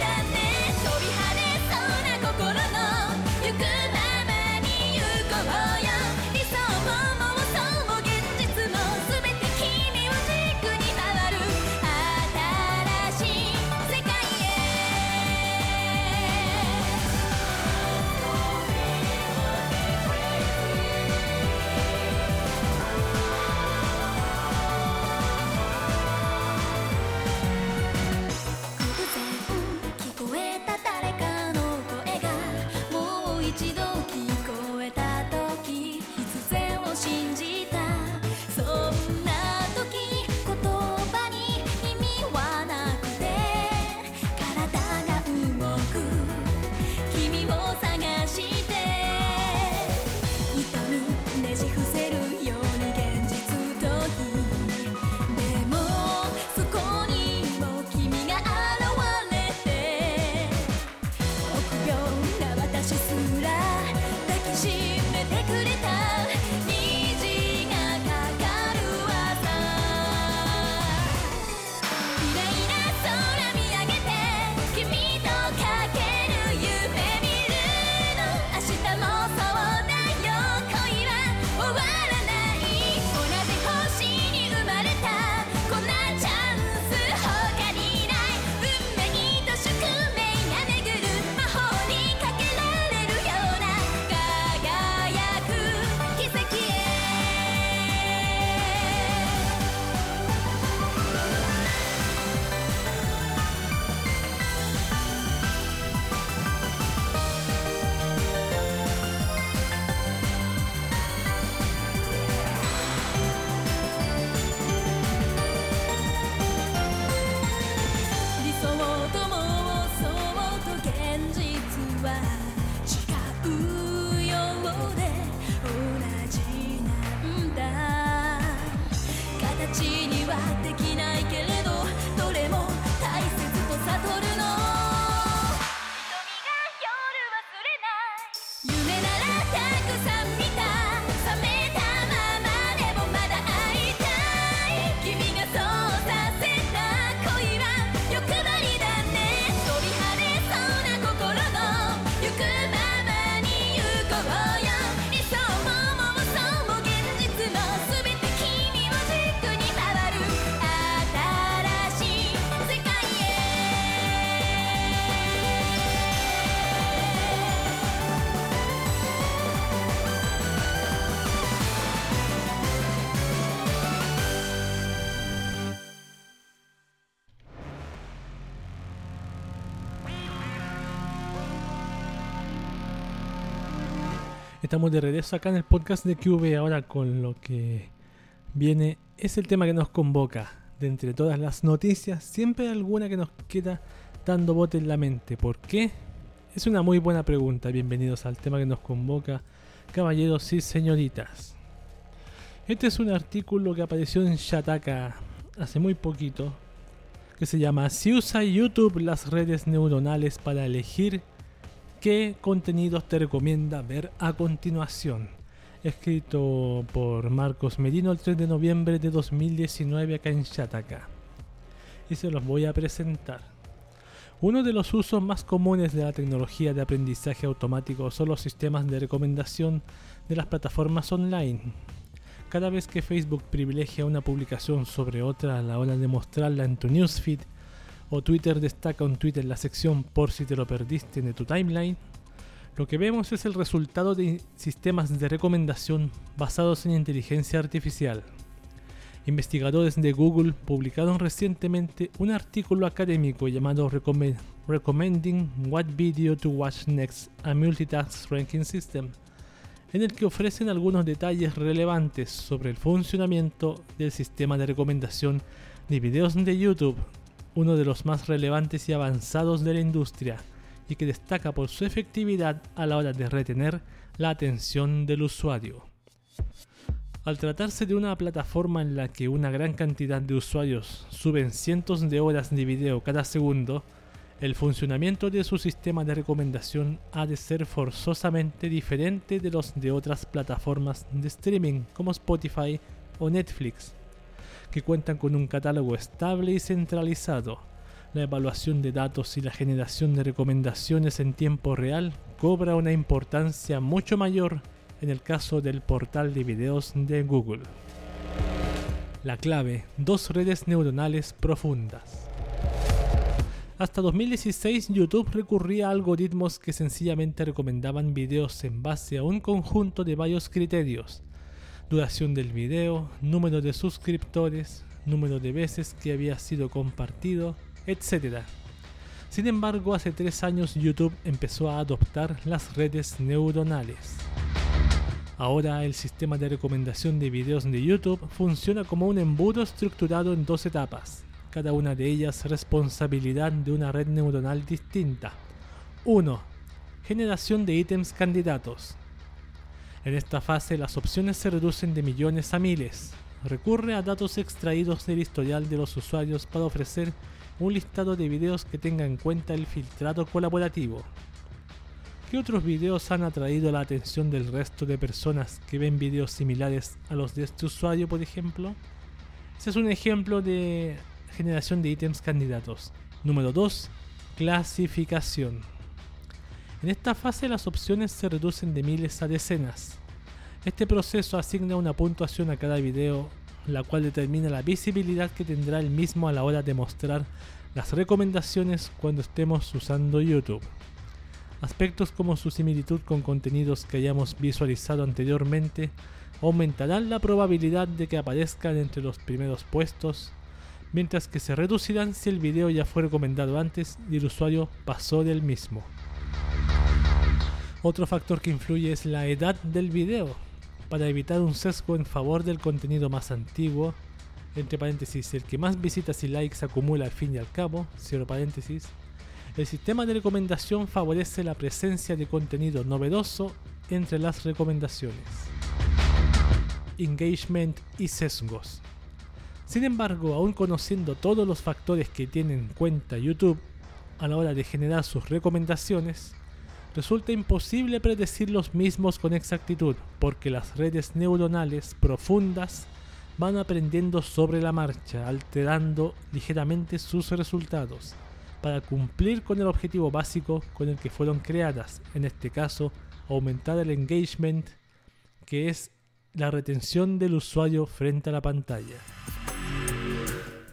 understand Estamos de regreso acá en el podcast de QV ahora con lo que viene. Es el tema que nos convoca. De entre todas las noticias, siempre hay alguna que nos queda dando bote en la mente. ¿Por qué? Es una muy buena pregunta. Bienvenidos al tema que nos convoca, caballeros y señoritas. Este es un artículo que apareció en Shataka hace muy poquito, que se llama Si usa YouTube las redes neuronales para elegir qué contenidos te recomienda ver a continuación. Escrito por Marcos Medino el 3 de noviembre de 2019 acá en Shataka. Y se los voy a presentar. Uno de los usos más comunes de la tecnología de aprendizaje automático son los sistemas de recomendación de las plataformas online. Cada vez que Facebook privilegia una publicación sobre otra a la hora de mostrarla en tu newsfeed, o Twitter destaca un tweet en la sección por si te lo perdiste de tu timeline, lo que vemos es el resultado de sistemas de recomendación basados en inteligencia artificial. Investigadores de Google publicaron recientemente un artículo académico llamado Recommend- Recommending What Video to Watch Next a Multitask Ranking System, en el que ofrecen algunos detalles relevantes sobre el funcionamiento del sistema de recomendación de videos de YouTube, uno de los más relevantes y avanzados de la industria, y que destaca por su efectividad a la hora de retener la atención del usuario. Al tratarse de una plataforma en la que una gran cantidad de usuarios suben cientos de horas de video cada segundo, el funcionamiento de su sistema de recomendación ha de ser forzosamente diferente de los de otras plataformas de streaming como Spotify o Netflix, que cuentan con un catálogo estable y centralizado. La evaluación de datos y la generación de recomendaciones en tiempo real cobra una importancia mucho mayor en el caso del portal de videos de Google. La clave, dos redes neuronales profundas. Hasta 2016 YouTube recurría a algoritmos que sencillamente recomendaban videos en base a un conjunto de varios criterios. Duración del video, número de suscriptores, número de veces que había sido compartido, etc. Sin embargo, hace tres años YouTube empezó a adoptar las redes neuronales. Ahora el sistema de recomendación de videos de YouTube funciona como un embudo estructurado en dos etapas, cada una de ellas responsabilidad de una red neuronal distinta. 1. Generación de ítems candidatos. En esta fase las opciones se reducen de millones a miles. Recurre a datos extraídos del historial de los usuarios para ofrecer un listado de videos que tenga en cuenta el filtrado colaborativo. ¿Qué otros videos han atraído la atención del resto de personas que ven videos similares a los de este usuario, por ejemplo? Ese es un ejemplo de generación de ítems candidatos. Número 2. Clasificación. En esta fase las opciones se reducen de miles a decenas. Este proceso asigna una puntuación a cada video, la cual determina la visibilidad que tendrá el mismo a la hora de mostrar las recomendaciones cuando estemos usando YouTube. Aspectos como su similitud con contenidos que hayamos visualizado anteriormente aumentarán la probabilidad de que aparezcan entre los primeros puestos, mientras que se reducirán si el video ya fue recomendado antes y el usuario pasó del mismo. Otro factor que influye es la edad del video, para evitar un sesgo en favor del contenido más antiguo, entre paréntesis, el que más visitas y likes acumula al fin y al cabo, cierro paréntesis, el sistema de recomendación favorece la presencia de contenido novedoso entre las recomendaciones. Engagement y sesgos. Sin embargo, aún conociendo todos los factores que tiene en cuenta YouTube a la hora de generar sus recomendaciones, resulta imposible predecir los mismos con exactitud, porque las redes neuronales profundas van aprendiendo sobre la marcha, alterando ligeramente sus resultados para cumplir con el objetivo básico con el que fueron creadas, en este caso aumentar el engagement, que es la retención del usuario frente a la pantalla.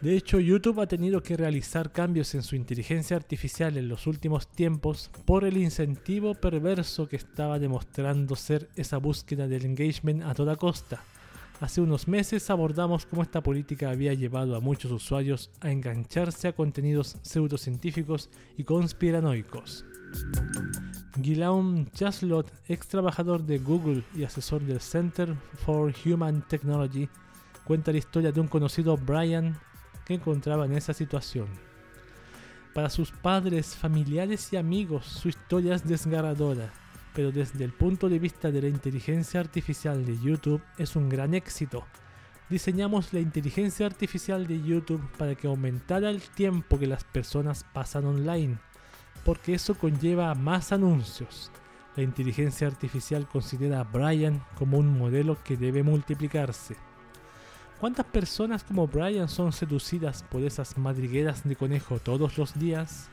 De hecho, YouTube ha tenido que realizar cambios en su inteligencia artificial en los últimos tiempos por el incentivo perverso que estaba demostrando ser esa búsqueda del engagement a toda costa. Hace unos meses abordamos cómo esta política había llevado a muchos usuarios a engancharse a contenidos pseudocientíficos y conspiranoicos. Guillaume Chaslot, ex trabajador de Google y asesor del Center for Human Technology, cuenta la historia de un conocido Brian encontraba en esa situación. Para sus padres, familiares y amigos, su historia es desgarradora, pero desde el punto de vista de la inteligencia artificial de YouTube es un gran éxito. Diseñamos la inteligencia artificial de YouTube para que aumentara el tiempo que las personas pasan online, porque eso conlleva más anuncios. La inteligencia artificial considera a Brian como un modelo que debe multiplicarse. ¿Cuántas personas como Brian son seducidas por esas madrigueras de conejo todos los días?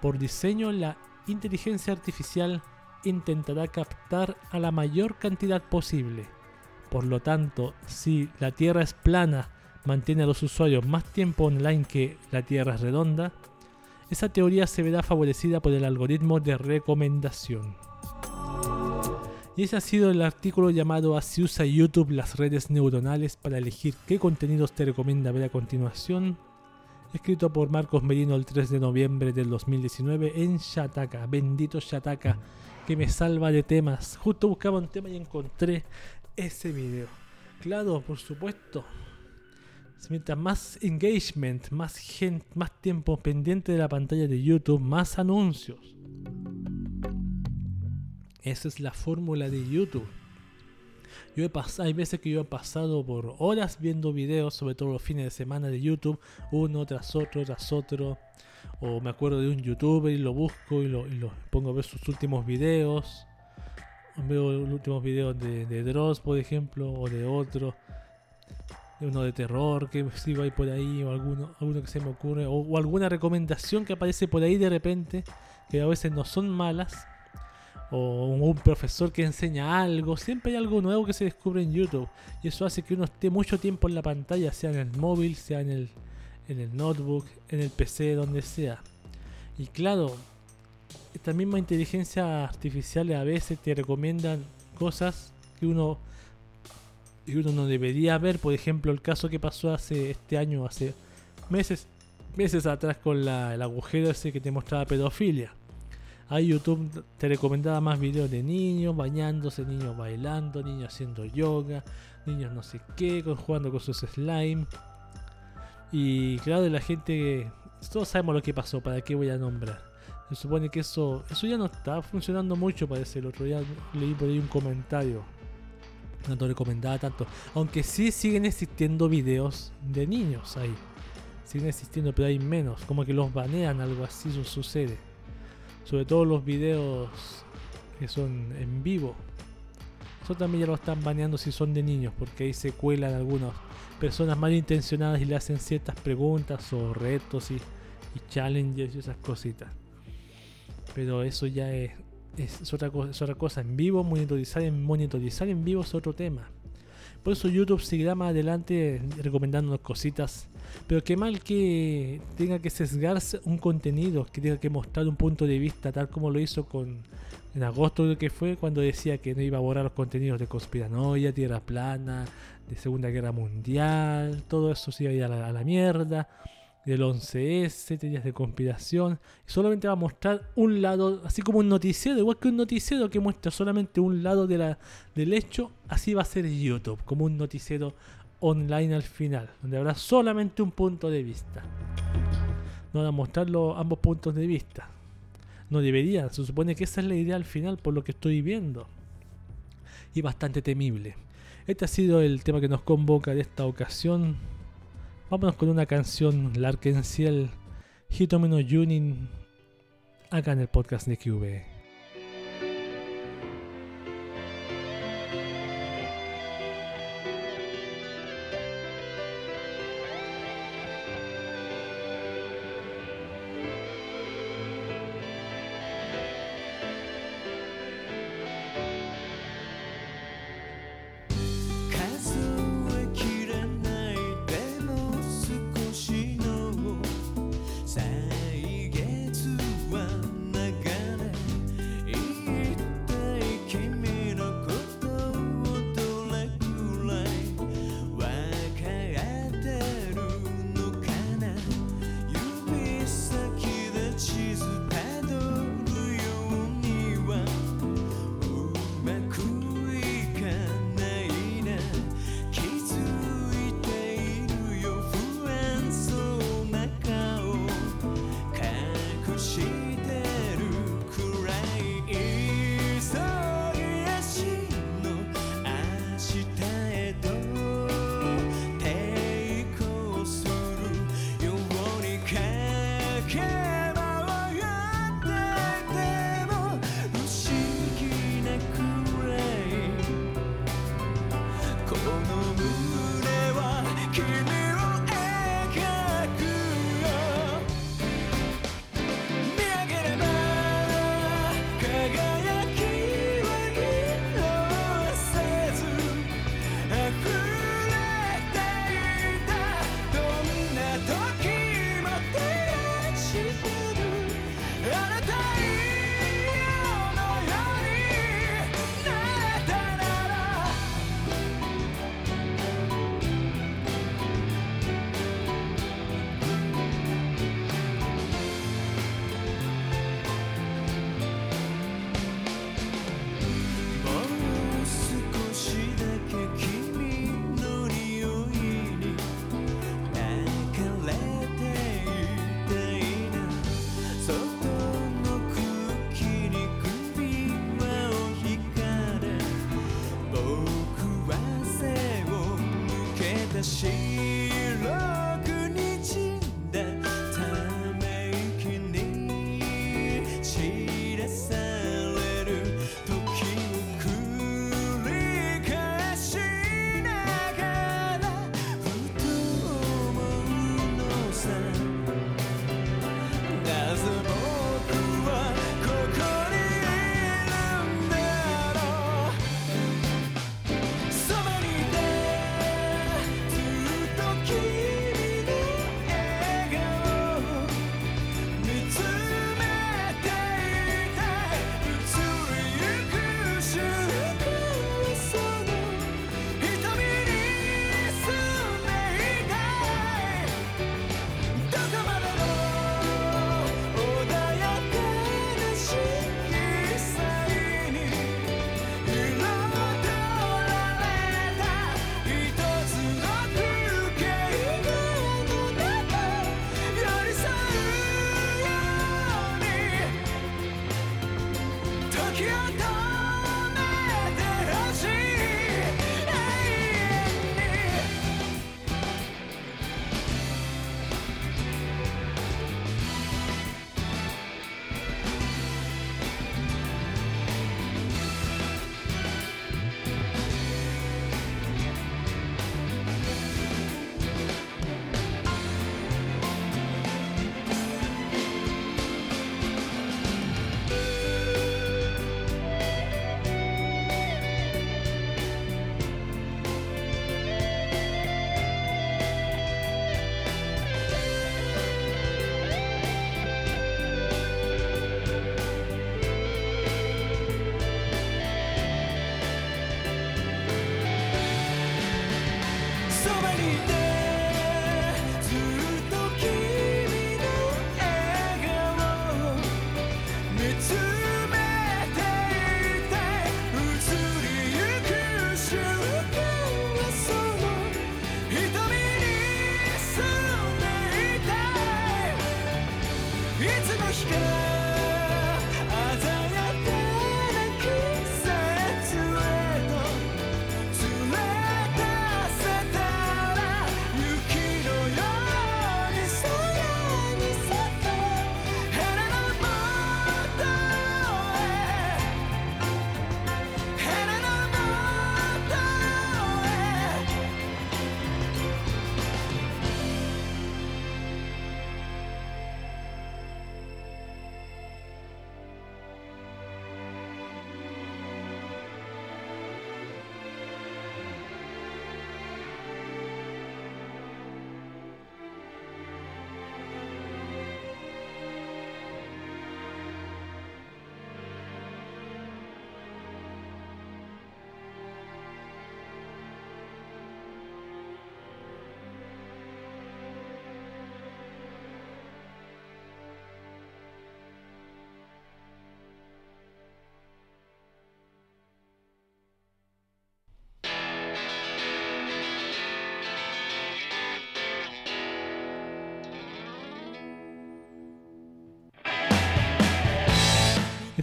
Por diseño, la inteligencia artificial intentará captar a la mayor cantidad posible. Por lo tanto, si la Tierra es plana, mantiene a los usuarios más tiempo online que la Tierra es redonda, esa teoría se verá favorecida por el algoritmo de recomendación. Y ese ha sido el artículo llamado Así usa YouTube las redes neuronales para elegir qué contenidos te recomienda ver a continuación, escrito por Marcos Merino el 3 de noviembre del 2019 en Shataka, bendito Shataka, que me salva de temas. Justo buscaba un tema y encontré ese video. Claro, por supuesto. Mientras más engagement, más gente, más tiempo pendiente de la pantalla de YouTube, más anuncios. Esa es la fórmula de YouTube. Yo he pas- hay veces que yo he pasado por horas viendo videos, sobre todo los fines de semana de YouTube, uno tras otro, tras otro. O me acuerdo de un youtuber y lo busco y lo, pongo a ver sus últimos videos. Veo los últimos videos de, de Dross, por ejemplo, o de otro. De uno de terror que sigo ahí por ahí, o alguno, alguno que se me ocurre, o alguna recomendación que aparece por ahí de repente, que a veces no son malas o un profesor que enseña algo, siempre hay algo nuevo que se descubre en YouTube y eso hace que uno esté mucho tiempo en la pantalla, sea en el móvil, sea en el, en el notebook, en el PC, donde sea. Y claro, esta misma inteligencia artificial a veces te recomiendan cosas que uno que uno no debería ver, por ejemplo, el caso que pasó hace este año, hace meses meses atrás con la, el agujero ese que te mostraba pedofilia. Ahí YouTube te recomendaba más videos de niños bañándose, niños bailando, niños haciendo yoga, niños no sé qué, jugando con sus slime. Y claro, la gente, todos sabemos lo que pasó, ¿para qué voy a nombrar? Se supone que eso, eso ya no está funcionando mucho, parece. El otro día leí por ahí un comentario. No te recomendaba tanto. Aunque sí siguen existiendo videos de niños ahí. Siguen existiendo, pero hay menos. Como que los banean, algo así su- sucede sobre todo los videos que son en vivo. Eso también ya lo están baneando si son de niños, porque ahí se cuelan algunas personas malintencionadas y le hacen ciertas preguntas o retos y, y challenges y esas cositas. Pero eso ya es, es, otra cosa, es otra cosa. En vivo, monitorizar monitorizar en vivo es otro tema. Por eso YouTube seguirá más adelante recomendándonos cositas. Pero qué mal que tenga que sesgarse un contenido, que tenga que mostrar un punto de vista, tal como lo hizo con en agosto creo que fue cuando decía que no iba a borrar los contenidos de conspiranoia, tierra plana, de Segunda Guerra Mundial, todo eso se iba a ir a la, a la mierda, del 11S, teorías de conspiración, solamente va a mostrar un lado, así como un noticiero, igual que un noticiero que muestra solamente un lado de la, del hecho, así va a ser YouTube, como un noticiero online al final, donde habrá solamente un punto de vista. No van a mostrar los- ambos puntos de vista. No deberían, se supone que esa es la idea al final, por lo que estoy viendo. Y bastante temible. Este ha sido el tema que nos convoca de esta ocasión. Vámonos con una canción Larkenciel, Hitomeno Junin, acá en el podcast de QV.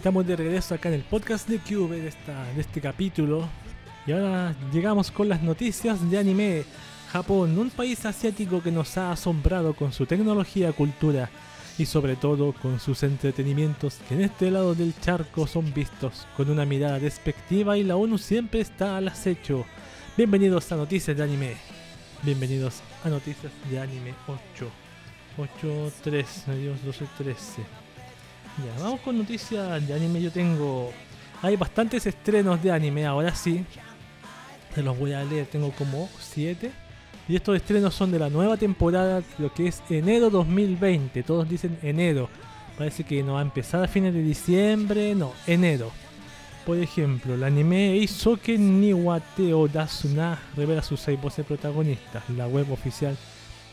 Estamos de regreso acá en el podcast de Cube de, esta, de este capítulo. Y ahora llegamos con las noticias de anime. Japón, un país asiático que nos ha asombrado con su tecnología, cultura y sobre todo con sus entretenimientos que en este lado del charco son vistos con una mirada despectiva y la ONU siempre está al acecho. Bienvenidos a Noticias de Anime. Bienvenidos a Noticias de Anime 8. 8, 3, adiós 12, 13. Ya, vamos con noticias de anime. Yo tengo. Hay bastantes estrenos de anime, ahora sí. Se los voy a leer, tengo como 7. Y estos estrenos son de la nueva temporada, lo que es enero 2020. Todos dicen enero. Parece que no va a empezar a fines de diciembre, no, enero. Por ejemplo, el anime Eisoke Niwate Odasuna revela sus seis voces protagonistas. La web oficial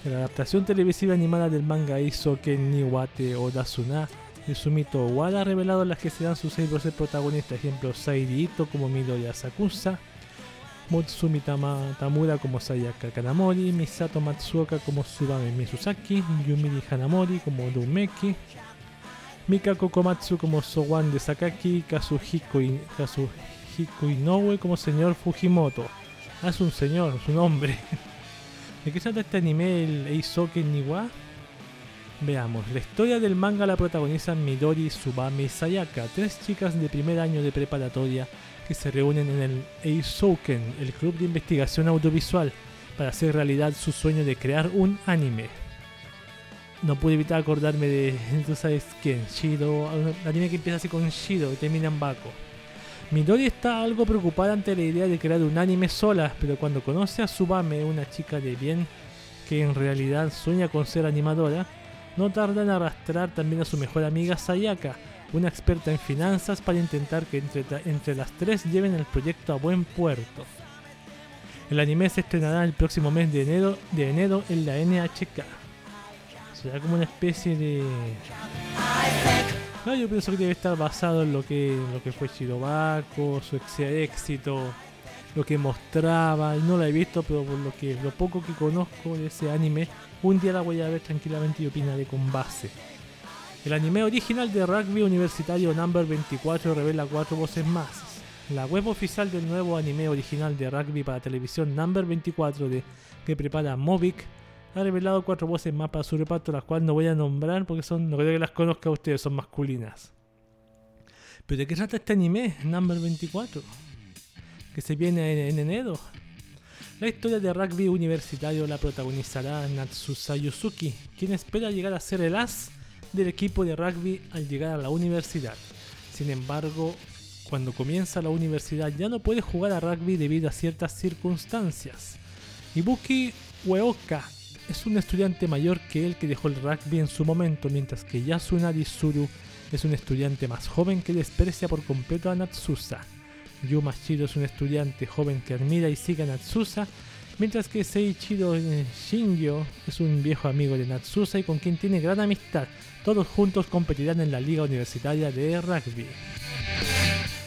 de la adaptación televisiva animada del manga Eisoke Niwate Odasuna Sumito Wada ha revelado las que serán sus seis voces protagonistas. Ejemplo, Sairi como Midori Asakusa, Motsumi Tama- Tamura como Sayaka Kanamori, Misato Matsuoka como Tsubame Mizusaki, Yumiri Hanamori como Dumeki, Mikako Komatsu como Sowan de Sakaki, Kazuhiko, I- Kazuhiko Inoue como señor Fujimoto. Ah, es un señor, su nombre. ¿De qué trata este anime, el Eisoke Niwa? Veamos, la historia del manga la protagonizan Midori, Tsubame y Sayaka, tres chicas de primer año de preparatoria que se reúnen en el Eisouken, el club de investigación audiovisual, para hacer realidad su sueño de crear un anime. No pude evitar acordarme de, tú sabes quién, Shiro, un anime que empieza así con Shiro y termina en Bako. Midori está algo preocupada ante la idea de crear un anime sola, pero cuando conoce a Tsubame, una chica de bien que en realidad sueña con ser animadora, no tarda en arrastrar también a su mejor amiga Sayaka, una experta en finanzas, para intentar que entre, entre las tres lleven el proyecto a buen puerto. El anime se estrenará el próximo mes de enero, de enero en la NHK. Será como una especie de... No, yo pienso que debe estar basado en lo que, lo que fue Shirobako, su ex- éxito, lo que mostraba. No lo he visto, pero por lo que lo poco que conozco de ese anime, un día la voy a ver tranquilamente y opinaré con base. El anime original de rugby universitario Number 24 revela cuatro voces más. La web oficial del nuevo anime original de rugby para televisión Number 24 de, que prepara Movic ha revelado cuatro voces más para su reparto, las cuales no voy a nombrar porque son, no creo que las conozca ustedes, son masculinas. ¿Pero de qué trata este anime, Number 24? Que se viene en, en enero. La historia de rugby universitario la protagonizará Natsusa Yusuki, quien espera llegar a ser el as del equipo de rugby al llegar a la universidad. Sin embargo, cuando comienza la universidad ya no puede jugar a rugby debido a ciertas circunstancias. Ibuki Ueoka es un estudiante mayor que él que dejó el rugby en su momento, mientras que Yasunari Suru es un estudiante más joven que desprecia por completo a Natsusa. Yuma Shiro es un estudiante joven que admira y sigue a Natsusa, mientras que Seiichiro eh, Shingyo es un viejo amigo de Natsusa y con quien tiene gran amistad. Todos juntos competirán en la Liga Universitaria de Rugby.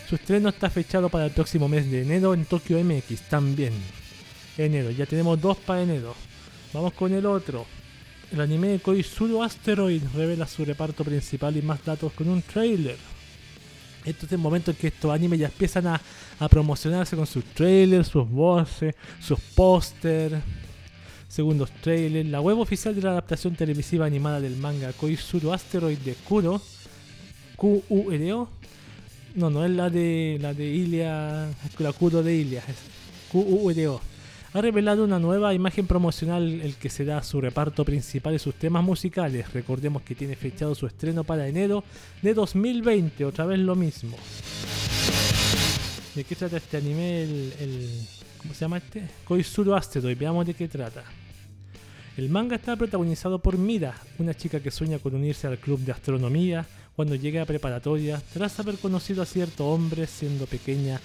Su estreno está fechado para el próximo mes de enero en Tokyo MX también. Enero, ya tenemos dos para enero. Vamos con el otro. El anime de Koizuru Asteroid revela su reparto principal y más datos con un trailer. Este es el momento en que estos animes ya empiezan a, a promocionarse con sus trailers, sus voces, sus póster, segundos trailers. La web oficial de la adaptación televisiva animada del manga Koizuru Asteroid de Kuro, Q-U-R-O. No, no es la de la de Ilia, la Kuro de Ilia, es Q-U-R-O. Ha revelado una nueva imagen promocional el que será su reparto principal y sus temas musicales. Recordemos que tiene fechado su estreno para enero de 2020, otra vez lo mismo. ¿De qué trata este anime? El, el- ¿Cómo se llama este? Koizuru Asteroid, veamos de qué trata. El manga está protagonizado por Mira, una chica que sueña con unirse al club de astronomía cuando llegue a preparatoria tras haber conocido a cierto hombre siendo pequeña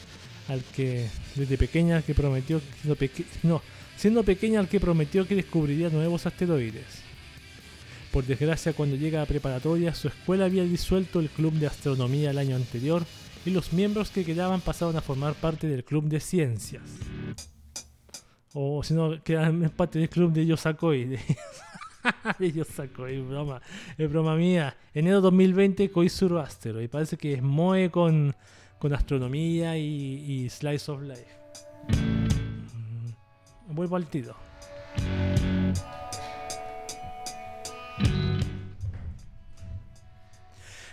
al que desde pequeña al que prometió siendo peque- no, siendo pequeña al que prometió que descubriría nuevos asteroides. Por desgracia, cuando llega a preparatoria, su escuela había disuelto el club de astronomía el año anterior y los miembros que quedaban pasaron a formar parte del club de ciencias. O si no, quedan parte del club de Yosakoi. De, de Yosakoi, es broma. Es broma mía. Enero 2020, Koizuru Asteroid. Parece que es Moe con, con astronomía y, y Slice of Life. Mm, Vuelvo al tiro.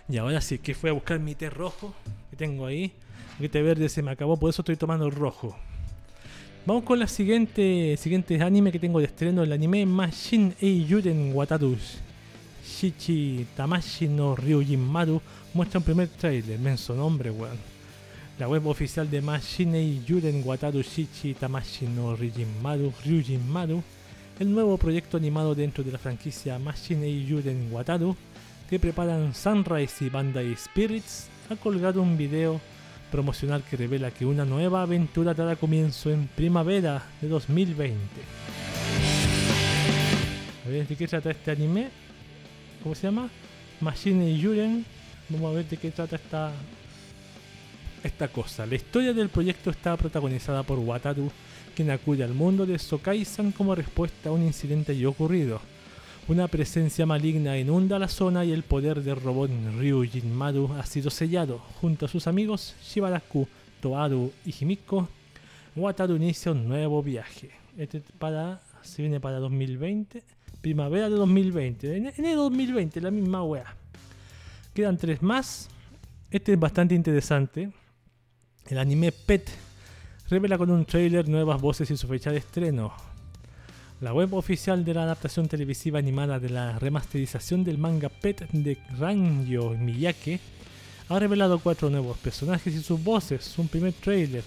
Y ahora sí, que fui a buscar mi té rojo que tengo ahí. El té verde se me acabó, por eso estoy tomando rojo. Vamos con la siguiente siguiente anime que tengo de estreno, el anime Mashin Eiyuden Wataru Shichi Tamashi no Ryujin Maru muestra un primer trailer, menso nombre, weón. La web oficial de Mashin Eiyuden Wataru Shichi Tamashi no Ryujin Maru, Ryujin Maru, el nuevo proyecto animado dentro de la franquicia Mashin Eiyuden Wataru, que preparan Sunrise y Bandai Spirits, ha colgado un video promocional que revela que una nueva aventura dará comienzo en primavera de 2020. A ver de qué trata este anime. ¿Cómo se llama? Machine Yuren. Vamos a ver de qué trata esta esta cosa. La historia del proyecto está protagonizada por Wataru, quien acude al mundo de Sokai-san como respuesta a un incidente ya ocurrido. Una presencia maligna inunda la zona y el poder del robot Ryujin Maru ha sido sellado. Junto a sus amigos Shibaraku, Toaru y Himiko, Wataru inicia un nuevo viaje. Este para, se viene para 2020, primavera de 2020, en enero 2020, la misma wea. Quedan tres más. Este es bastante interesante. El anime Pet revela con un trailer nuevas voces y su fecha de estreno. La web oficial de la adaptación televisiva animada de la remasterización del manga Pet de Rangyo Miyake ha revelado cuatro nuevos personajes y sus voces, un primer trailer,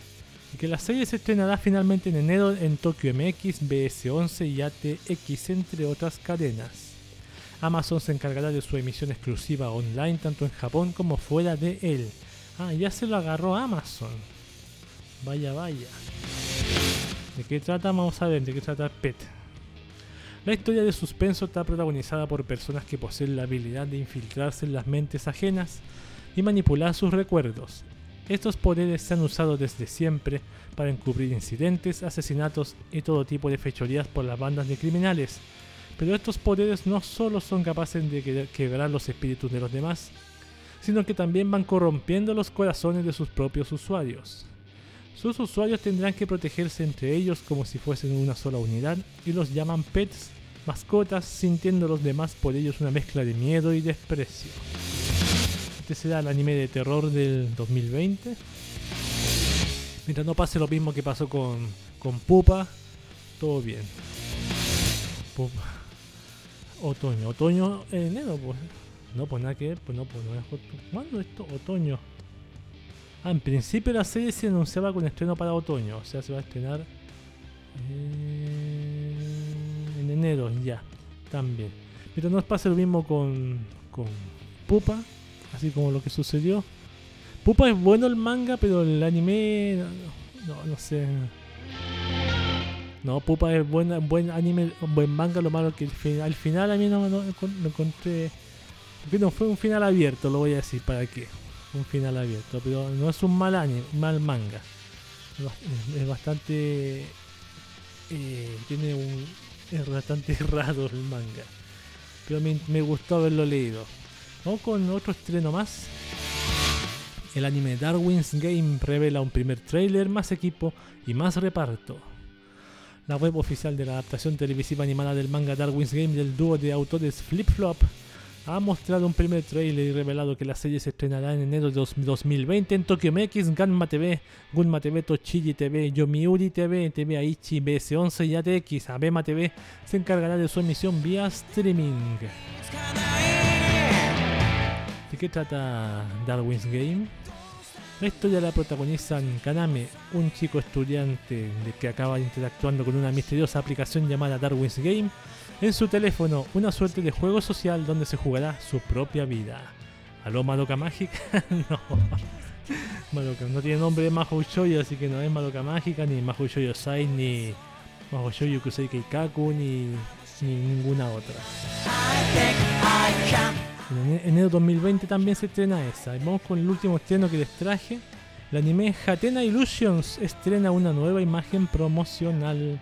y que la serie se estrenará finalmente en enero en Tokyo MX, BS11 y ATX, entre otras cadenas. Amazon se encargará de su emisión exclusiva online tanto en Japón como fuera de él. Ah, ya se lo agarró Amazon. Vaya, vaya. ¿De qué trata? Vamos a ver de qué trata Pet. La historia de suspenso está protagonizada por personas que poseen la habilidad de infiltrarse en las mentes ajenas y manipular sus recuerdos. Estos poderes se han usado desde siempre para encubrir incidentes, asesinatos y todo tipo de fechorías por las bandas de criminales, Pero estos poderes no solo son capaces de que- quebrar los espíritus de los demás, sino que también van corrompiendo los corazones de sus propios usuarios. Sus usuarios tendrán que protegerse entre ellos como si fuesen una sola unidad y los llaman pets, mascotas, sintiendo los demás por ellos una mezcla de miedo y desprecio. Este será el anime de terror del 2020. Mientras no pase lo mismo que pasó con, con Pupa, todo bien. Pupa. Otoño, otoño, enero, pues. No, pues nada que ver, pues no, pues no es. ¿Cuándo esto? Otoño. Ah, en principio la serie se anunciaba con estreno para otoño, o sea, se va a estrenar eh, en enero, ya, también. Pero no pasa lo mismo con, con Pupa, así como lo que sucedió. Pupa es bueno el manga, pero el anime, no, no, sé. No, Pupa es buena, buen anime, buen manga, lo malo que al final a mí no, no, no encontré... No fue un final abierto, lo voy a decir, ¿para qué? un final abierto, pero no es un mal anime, mal manga. Es bastante eh, tiene un es bastante raro el manga. Pero me, me gustó haberlo leído. Vamos con otro estreno más. El anime Darwin's Game revela un primer tráiler, más equipo y más reparto. La web oficial de la adaptación televisiva animada del manga Darwin's Game del dúo de autores Flip Flop ha mostrado un primer trailer y revelado que la serie se estrenará en enero de dos- 2020 en Tokyo MX, Ganma TV, Gunma TV, Tochigi TV, Yomiuri TV, TV Aichi, BS11 y ATX. Abema TV se encargará de su emisión vía streaming. ¿De qué trata Darwin's Game? La historia la protagonizan Kaname, un chico estudiante que acaba interactuando con una misteriosa aplicación llamada Darwin's Game en su teléfono, una suerte de juego social donde se jugará su propia vida. ¿Aló Madoka Mágica? no. Madoka no tiene nombre de Mahou Shoujo, así que no es Madoka Mágica, ni Mahou Shoujo Sai, ni Mahou Shoujo Kusei Keikaku, ni, ni ninguna otra. En ene- enero 2020 también se estrena esa. Y vamos con el último estreno que les traje. El anime Hatena Illusions estrena una nueva imagen promocional.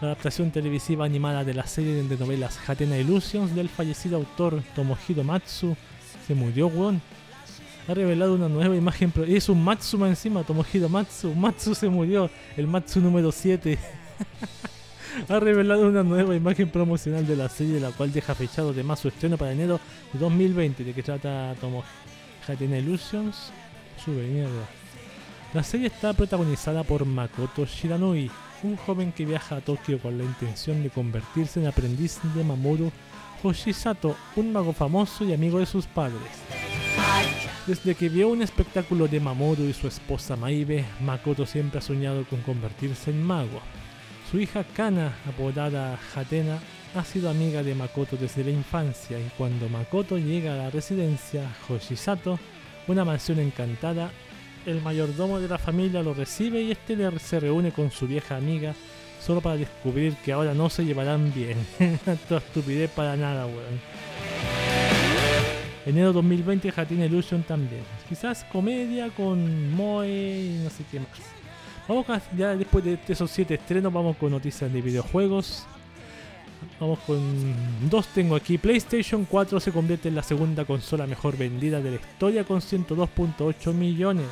La adaptación televisiva animada de la serie de novelas Hatena Illusions del fallecido autor Tomohiro Matsu se murió, weón. Ha revelado una nueva imagen. Es un Matsuma encima, Tomohiro Matsu. Matsu se murió, el Matsu número 7. ha revelado una nueva imagen promocional de la serie, la cual deja fechado además su estreno para enero de 2020. ¿De qué trata Tomo Hatena Illusions? Mierda. La serie está protagonizada por Makoto Shiranui, un joven que viaja a Tokio con la intención de convertirse en aprendiz de Mamoru Hoshisato, un mago famoso y amigo de sus padres. Desde que vio un espectáculo de Mamoru y su esposa Maibe, Makoto siempre ha soñado con convertirse en mago. Su hija Kana, apodada Hatena, ha sido amiga de Makoto desde la infancia y cuando Makoto llega a la residencia Hoshisato, una mansión encantada, el mayordomo de la familia lo recibe y este se reúne con su vieja amiga solo para descubrir que ahora no se llevarán bien. Toda estupidez para nada, weón. Enero 2020 Hatena Illusion también. Quizás comedia con Moe y no sé qué más. Vamos con- ya después de esos siete estrenos vamos con noticias de videojuegos. Vamos con dos tengo aquí. PlayStation 4 se convierte en la segunda consola mejor vendida de la historia con 102.8 millones.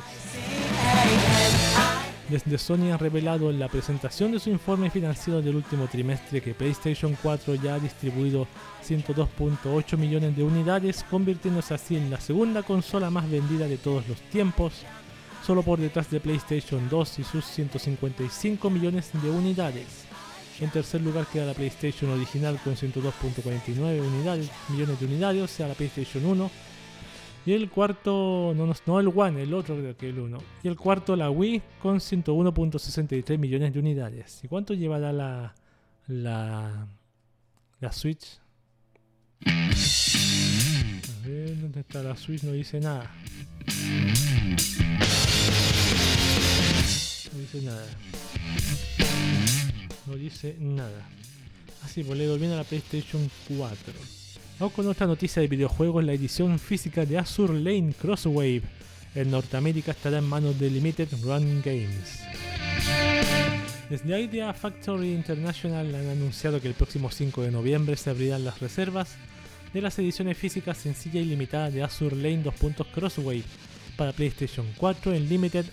Desde Sony ha revelado en la presentación de su informe financiero del último trimestre que PlayStation 4 ya ha distribuido 102.8 millones de unidades, convirtiéndose así en la segunda consola más vendida de todos los tiempos, solo por detrás de PlayStation 2 y sus 155 millones de unidades. En tercer lugar queda la PlayStation original con 102.49 unidades, millones de unidades, o sea la PlayStation 1. Y el cuarto, no, no, el One, el otro creo que el 1. Y el cuarto la Wii con 101.63 millones de unidades. ¿Y cuánto llevará la, la, la Switch? A ver, ¿dónde está la Switch? No dice nada. No dice nada. No dice nada. Así, pues le bien a la PlayStation 4. Vamos con otra noticia de videojuegos. La edición física de Azure Lane Crosswave en Norteamérica estará en manos de Limited Run Games. Desde Idea Factory International han anunciado que el próximo 5 de noviembre se abrirán las reservas de las ediciones físicas sencilla y limitada de Azure Lane 2. Crossway para PlayStation 4 en Limited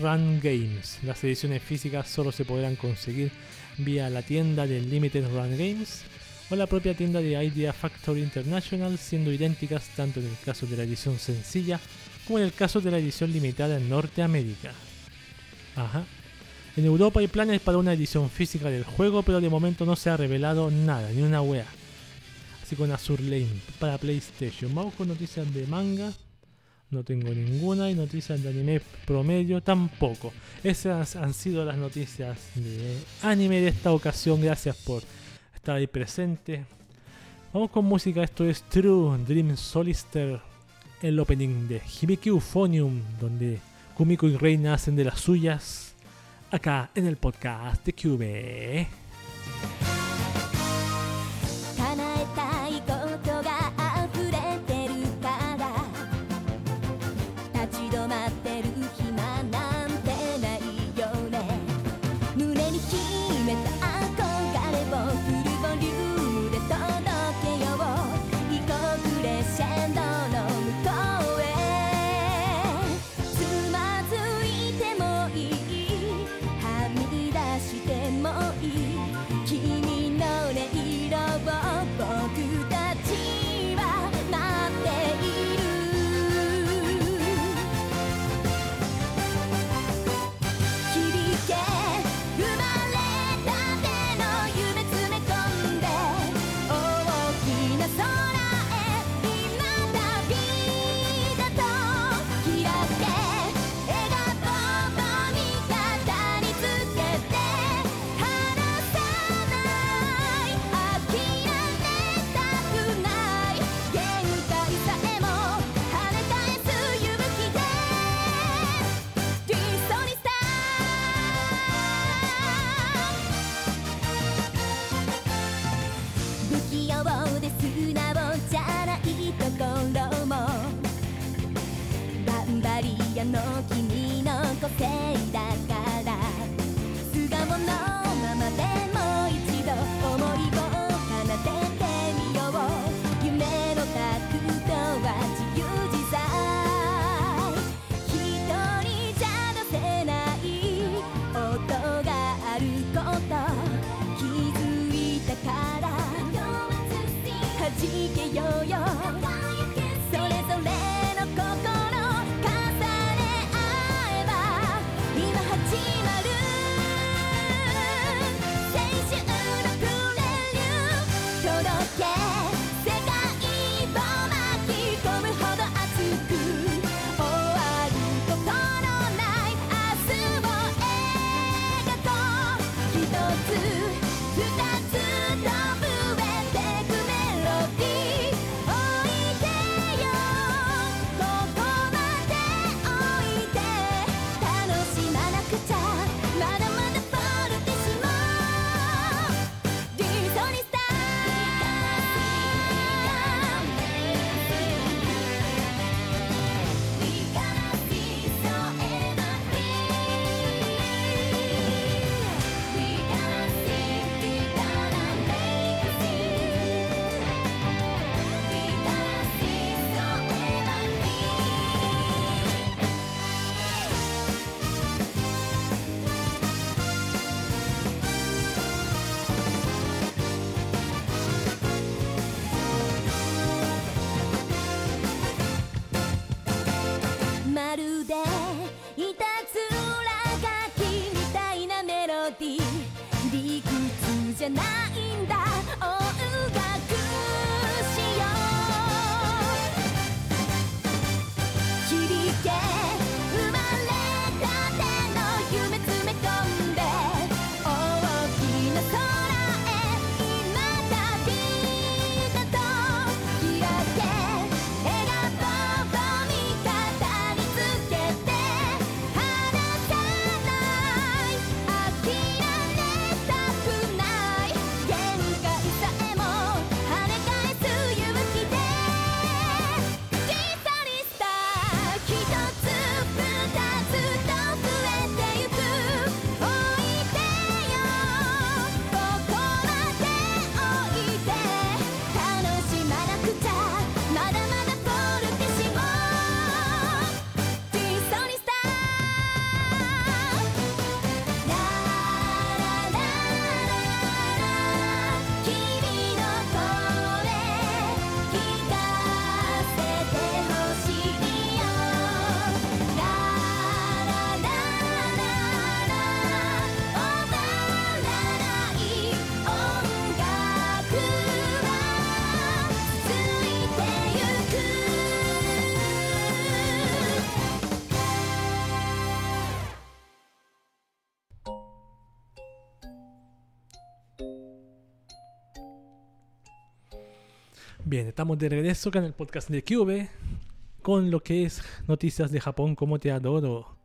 Run Games. Las ediciones físicas solo se podrán conseguir vía la tienda de Limited Run Games o la propia tienda de Idea Factory International, siendo idénticas tanto en el caso de la edición sencilla como en el caso de la edición limitada en Norteamérica. Ajá. En Europa hay planes para una edición física del juego, pero de momento no se ha revelado nada, ni una wea. Así con Azure Lane para PlayStation. Vamos con noticias de manga. No tengo ninguna. Y noticias de anime promedio tampoco. Esas han sido las noticias de anime de esta ocasión. Gracias por estar ahí presente. Vamos con música. Esto es True Dream Solister. El opening de Hibiki Euphonium. Donde Kumiko y Reina hacen de las suyas. Acá en el podcast de Cube. Bien, estamos de regreso en el podcast de Cube con lo que es noticias de Japón como te adoro.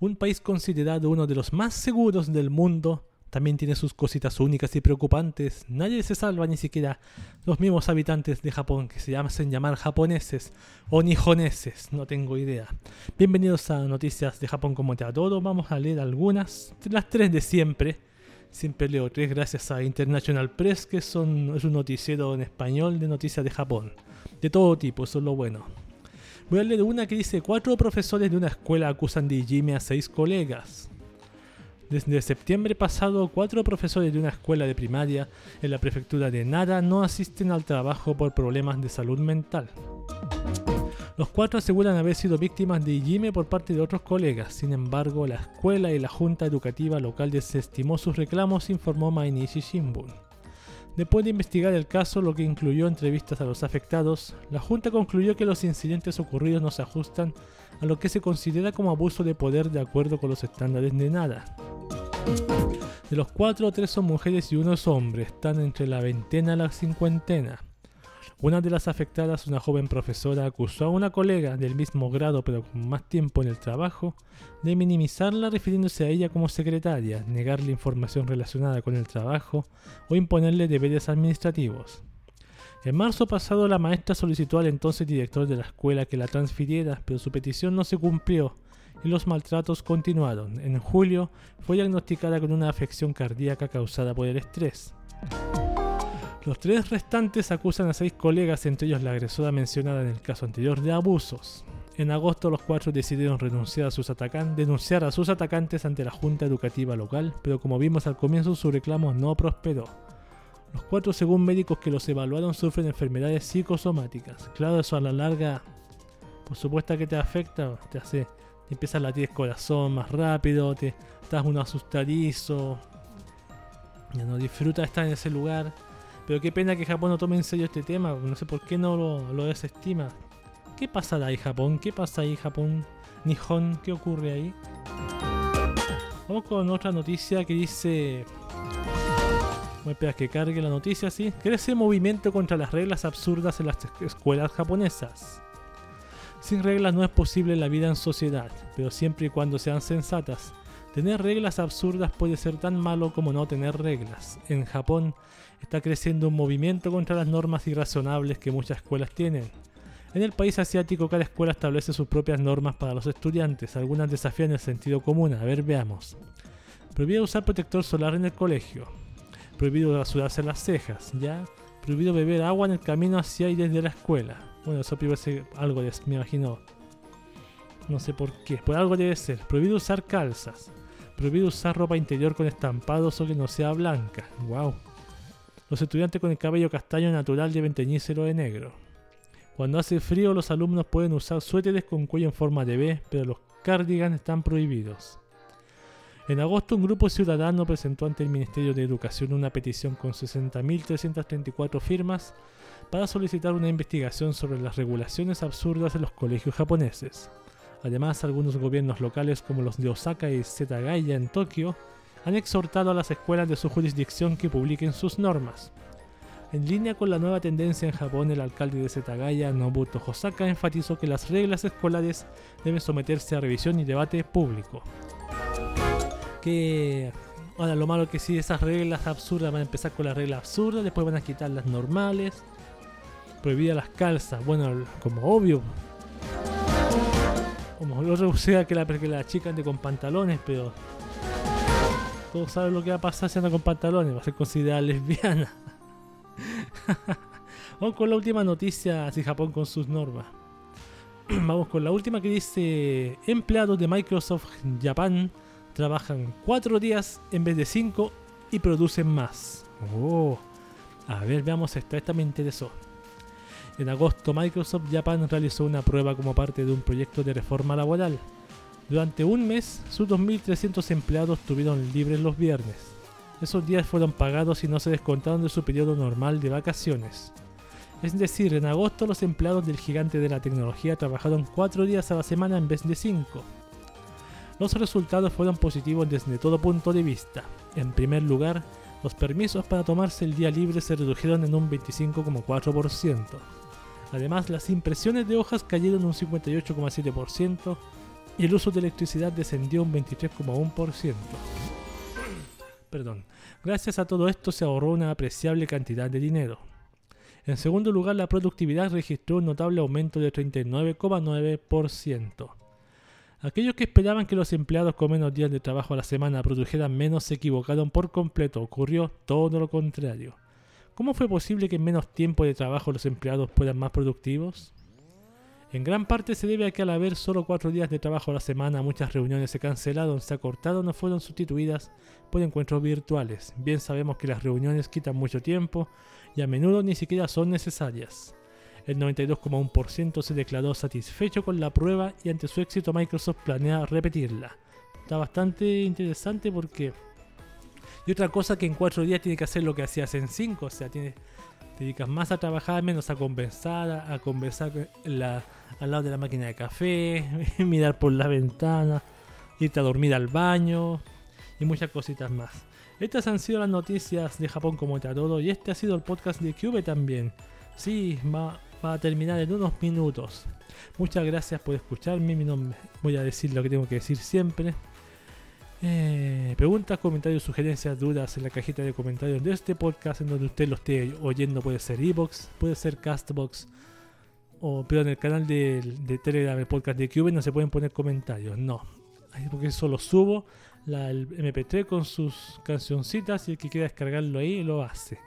Un país considerado uno de los más seguros del mundo también tiene sus cositas únicas y preocupantes. Nadie se salva, ni siquiera los mismos habitantes de Japón, que se llaman llamar japoneses o nijoneses, no tengo idea. Bienvenidos a Noticias de Japón como te adoro. Vamos a leer algunas, las tres de siempre. Siempre leo tres gracias a International Press, que son, es un noticiero en español de noticias de Japón. De todo tipo, eso es lo bueno. Voy a leer una que dice, cuatro profesores de una escuela acusan de Ijime a seis colegas. Desde septiembre pasado, cuatro profesores de una escuela de primaria en la prefectura de Nara no asisten al trabajo por problemas de salud mental. Los cuatro aseguran haber sido víctimas de Ijime por parte de otros colegas. Sin embargo, la escuela y la junta educativa local desestimó sus reclamos, informó Mainichi Shimbun. Después de investigar el caso, lo que incluyó entrevistas a los afectados, la Junta concluyó que los incidentes ocurridos no se ajustan a lo que se considera como abuso de poder de acuerdo con los estándares de nada. De los cuatro, tres son mujeres y uno es hombre, están entre la veintena y la cincuentena. Una de las afectadas, una joven profesora, acusó a una colega del mismo grado pero con más tiempo en el trabajo de minimizarla refiriéndose a ella como secretaria, negarle información relacionada con el trabajo o imponerle deberes administrativos. En marzo pasado la maestra solicitó al entonces director de la escuela que la transfiriera, pero su petición no se cumplió y los maltratos continuaron. En julio fue diagnosticada con una afección cardíaca causada por el estrés. Los tres restantes acusan a seis colegas, entre ellos la agresora mencionada en el caso anterior, de abusos. En agosto los cuatro decidieron renunciar a sus denunciar a sus atacantes ante la Junta Educativa local, pero como vimos al comienzo su reclamo no prosperó. Los cuatro, según médicos que los evaluaron, sufren enfermedades psicosomáticas. Claro, eso a la larga, por supuesto que te afecta, te hace, te empieza a latir el corazón más rápido, te estás un asustadizo, ya no disfrutas estar en ese lugar. Pero qué pena que Japón no tome en serio este tema, no sé por qué no lo, desestima. ¿Qué pasará ahí Japón? ¿Qué pasa ahí Japón? Nihon, ¿qué ocurre ahí? Vamos con otra noticia que dice... Voy a esperar que cargue la noticia, ¿sí? Crece movimiento contra las reglas absurdas en las es- escuelas japonesas. Sin reglas no es posible la vida en sociedad, pero siempre y cuando sean sensatas. Tener reglas absurdas puede ser tan malo como no tener reglas. En Japón está creciendo un movimiento contra las normas irrazonables que muchas escuelas tienen. En el país asiático cada escuela establece sus propias normas para los estudiantes, algunas desafían el sentido común. A ver, veamos. Prohibido usar protector solar en el colegio. Prohibido rasurarse las cejas, ¿ya? Prohibido beber agua en el camino hacia y desde la escuela. Bueno, eso debe ser algo, de, me imagino. No sé por qué, por algo debe ser. Prohibido usar calzas. Prohibido usar ropa interior con estampados o que no sea blanca. Wow. Los estudiantes con el cabello castaño natural deben teñírselo de negro. Cuando hace frío, los alumnos pueden usar suéteres con cuello en forma de B, pero los cardigans están prohibidos. En agosto, un grupo ciudadano presentó ante el Ministerio de Educación una petición con 60.334 firmas para solicitar una investigación sobre las regulaciones absurdas de los colegios japoneses. Además, algunos gobiernos locales como los de Osaka y Setagaya en Tokio han exhortado a las escuelas de su jurisdicción que publiquen sus normas. En línea con la nueva tendencia en Japón, el alcalde de Setagaya, Nobuto Hosaka, enfatizó que las reglas escolares deben someterse a revisión y debate público. Que ahora lo malo que si esas reglas absurdas van a empezar con las reglas absurdas, después van a quitar las normales, prohibidas las calzas, bueno, como obvio. Como lo sea que la, que la chica ande con pantalones, pero todos lo que va a pasar si anda con pantalones, va a ser considerada lesbiana. Vamos con la última noticia, así Japón con sus normas. Vamos con la última que dice, empleados de Microsoft Japan trabajan cuatro días en vez de cinco y producen más. Oh, a ver, veamos esta, esta me interesó. En agosto, Microsoft Japan realizó una prueba como parte de un proyecto de reforma laboral. Durante un mes, sus 2.300 empleados tuvieron libres los viernes. Esos días fueron pagados y no se descontaron de su periodo normal de vacaciones. Es decir, en agosto los empleados del gigante de la tecnología trabajaron 4 días a la semana en vez de 5. Los resultados fueron positivos desde todo punto de vista. En primer lugar, Los permisos para tomarse el día libre se redujeron en un 25,4%. Además, las impresiones de hojas cayeron un 58,7% y el uso de electricidad descendió un 23,1%. Perdón. Gracias a todo esto se ahorró una apreciable cantidad de dinero. En segundo lugar, la productividad registró un notable aumento de 39,9%. Aquellos que esperaban que los empleados con menos días de trabajo a la semana produjeran menos se equivocaron por completo. Ocurrió todo lo contrario. ¿Cómo fue posible que en menos tiempo de trabajo los empleados fueran más productivos? En gran parte se debe a que al haber solo cuatro días de trabajo a la semana, muchas reuniones se cancelaron, se acortaron o fueron sustituidas por encuentros virtuales. Bien sabemos que las reuniones quitan mucho tiempo y a menudo ni siquiera son necesarias. El 92,1% se declaró satisfecho con la prueba y ante su éxito Microsoft planea repetirla. Está bastante interesante porque... Y otra cosa que en cuatro días tiene que hacer lo que hacías en cinco, o sea, tiene, te dedicas más a trabajar, menos a conversar, a, conversar la- al lado de la máquina de café, mirar por la ventana, irte a dormir al baño y muchas cositas más. Estas han sido las noticias de Japón como todo y este ha sido el podcast de Cube también. Sí, va, va a terminar en unos minutos. Muchas gracias por escucharme. Mi nombre, voy a decir lo que tengo que decir siempre. Eh, preguntas, comentarios, sugerencias, dudas en la cajita de comentarios de este podcast en donde usted lo esté oyendo. Puede ser Evox, puede ser Castbox. O, pero en el canal de, de Telegram, el podcast de Cube, no se pueden poner comentarios. No. Porque solo subo la, el MP3 con sus cancioncitas y el que quiera descargarlo ahí lo hace.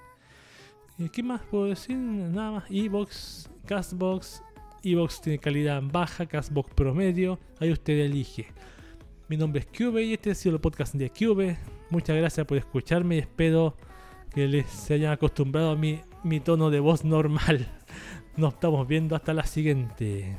¿Y ¿Qué más puedo decir? Nada más. Evox, Castbox. Evox tiene calidad baja, Castbox promedio. Ahí usted elige. Mi nombre es Cube y este ha sido el podcast de Cube. Muchas gracias por escucharme y espero que les se hayan acostumbrado a mi, mi tono de voz normal. Nos estamos viendo hasta la siguiente.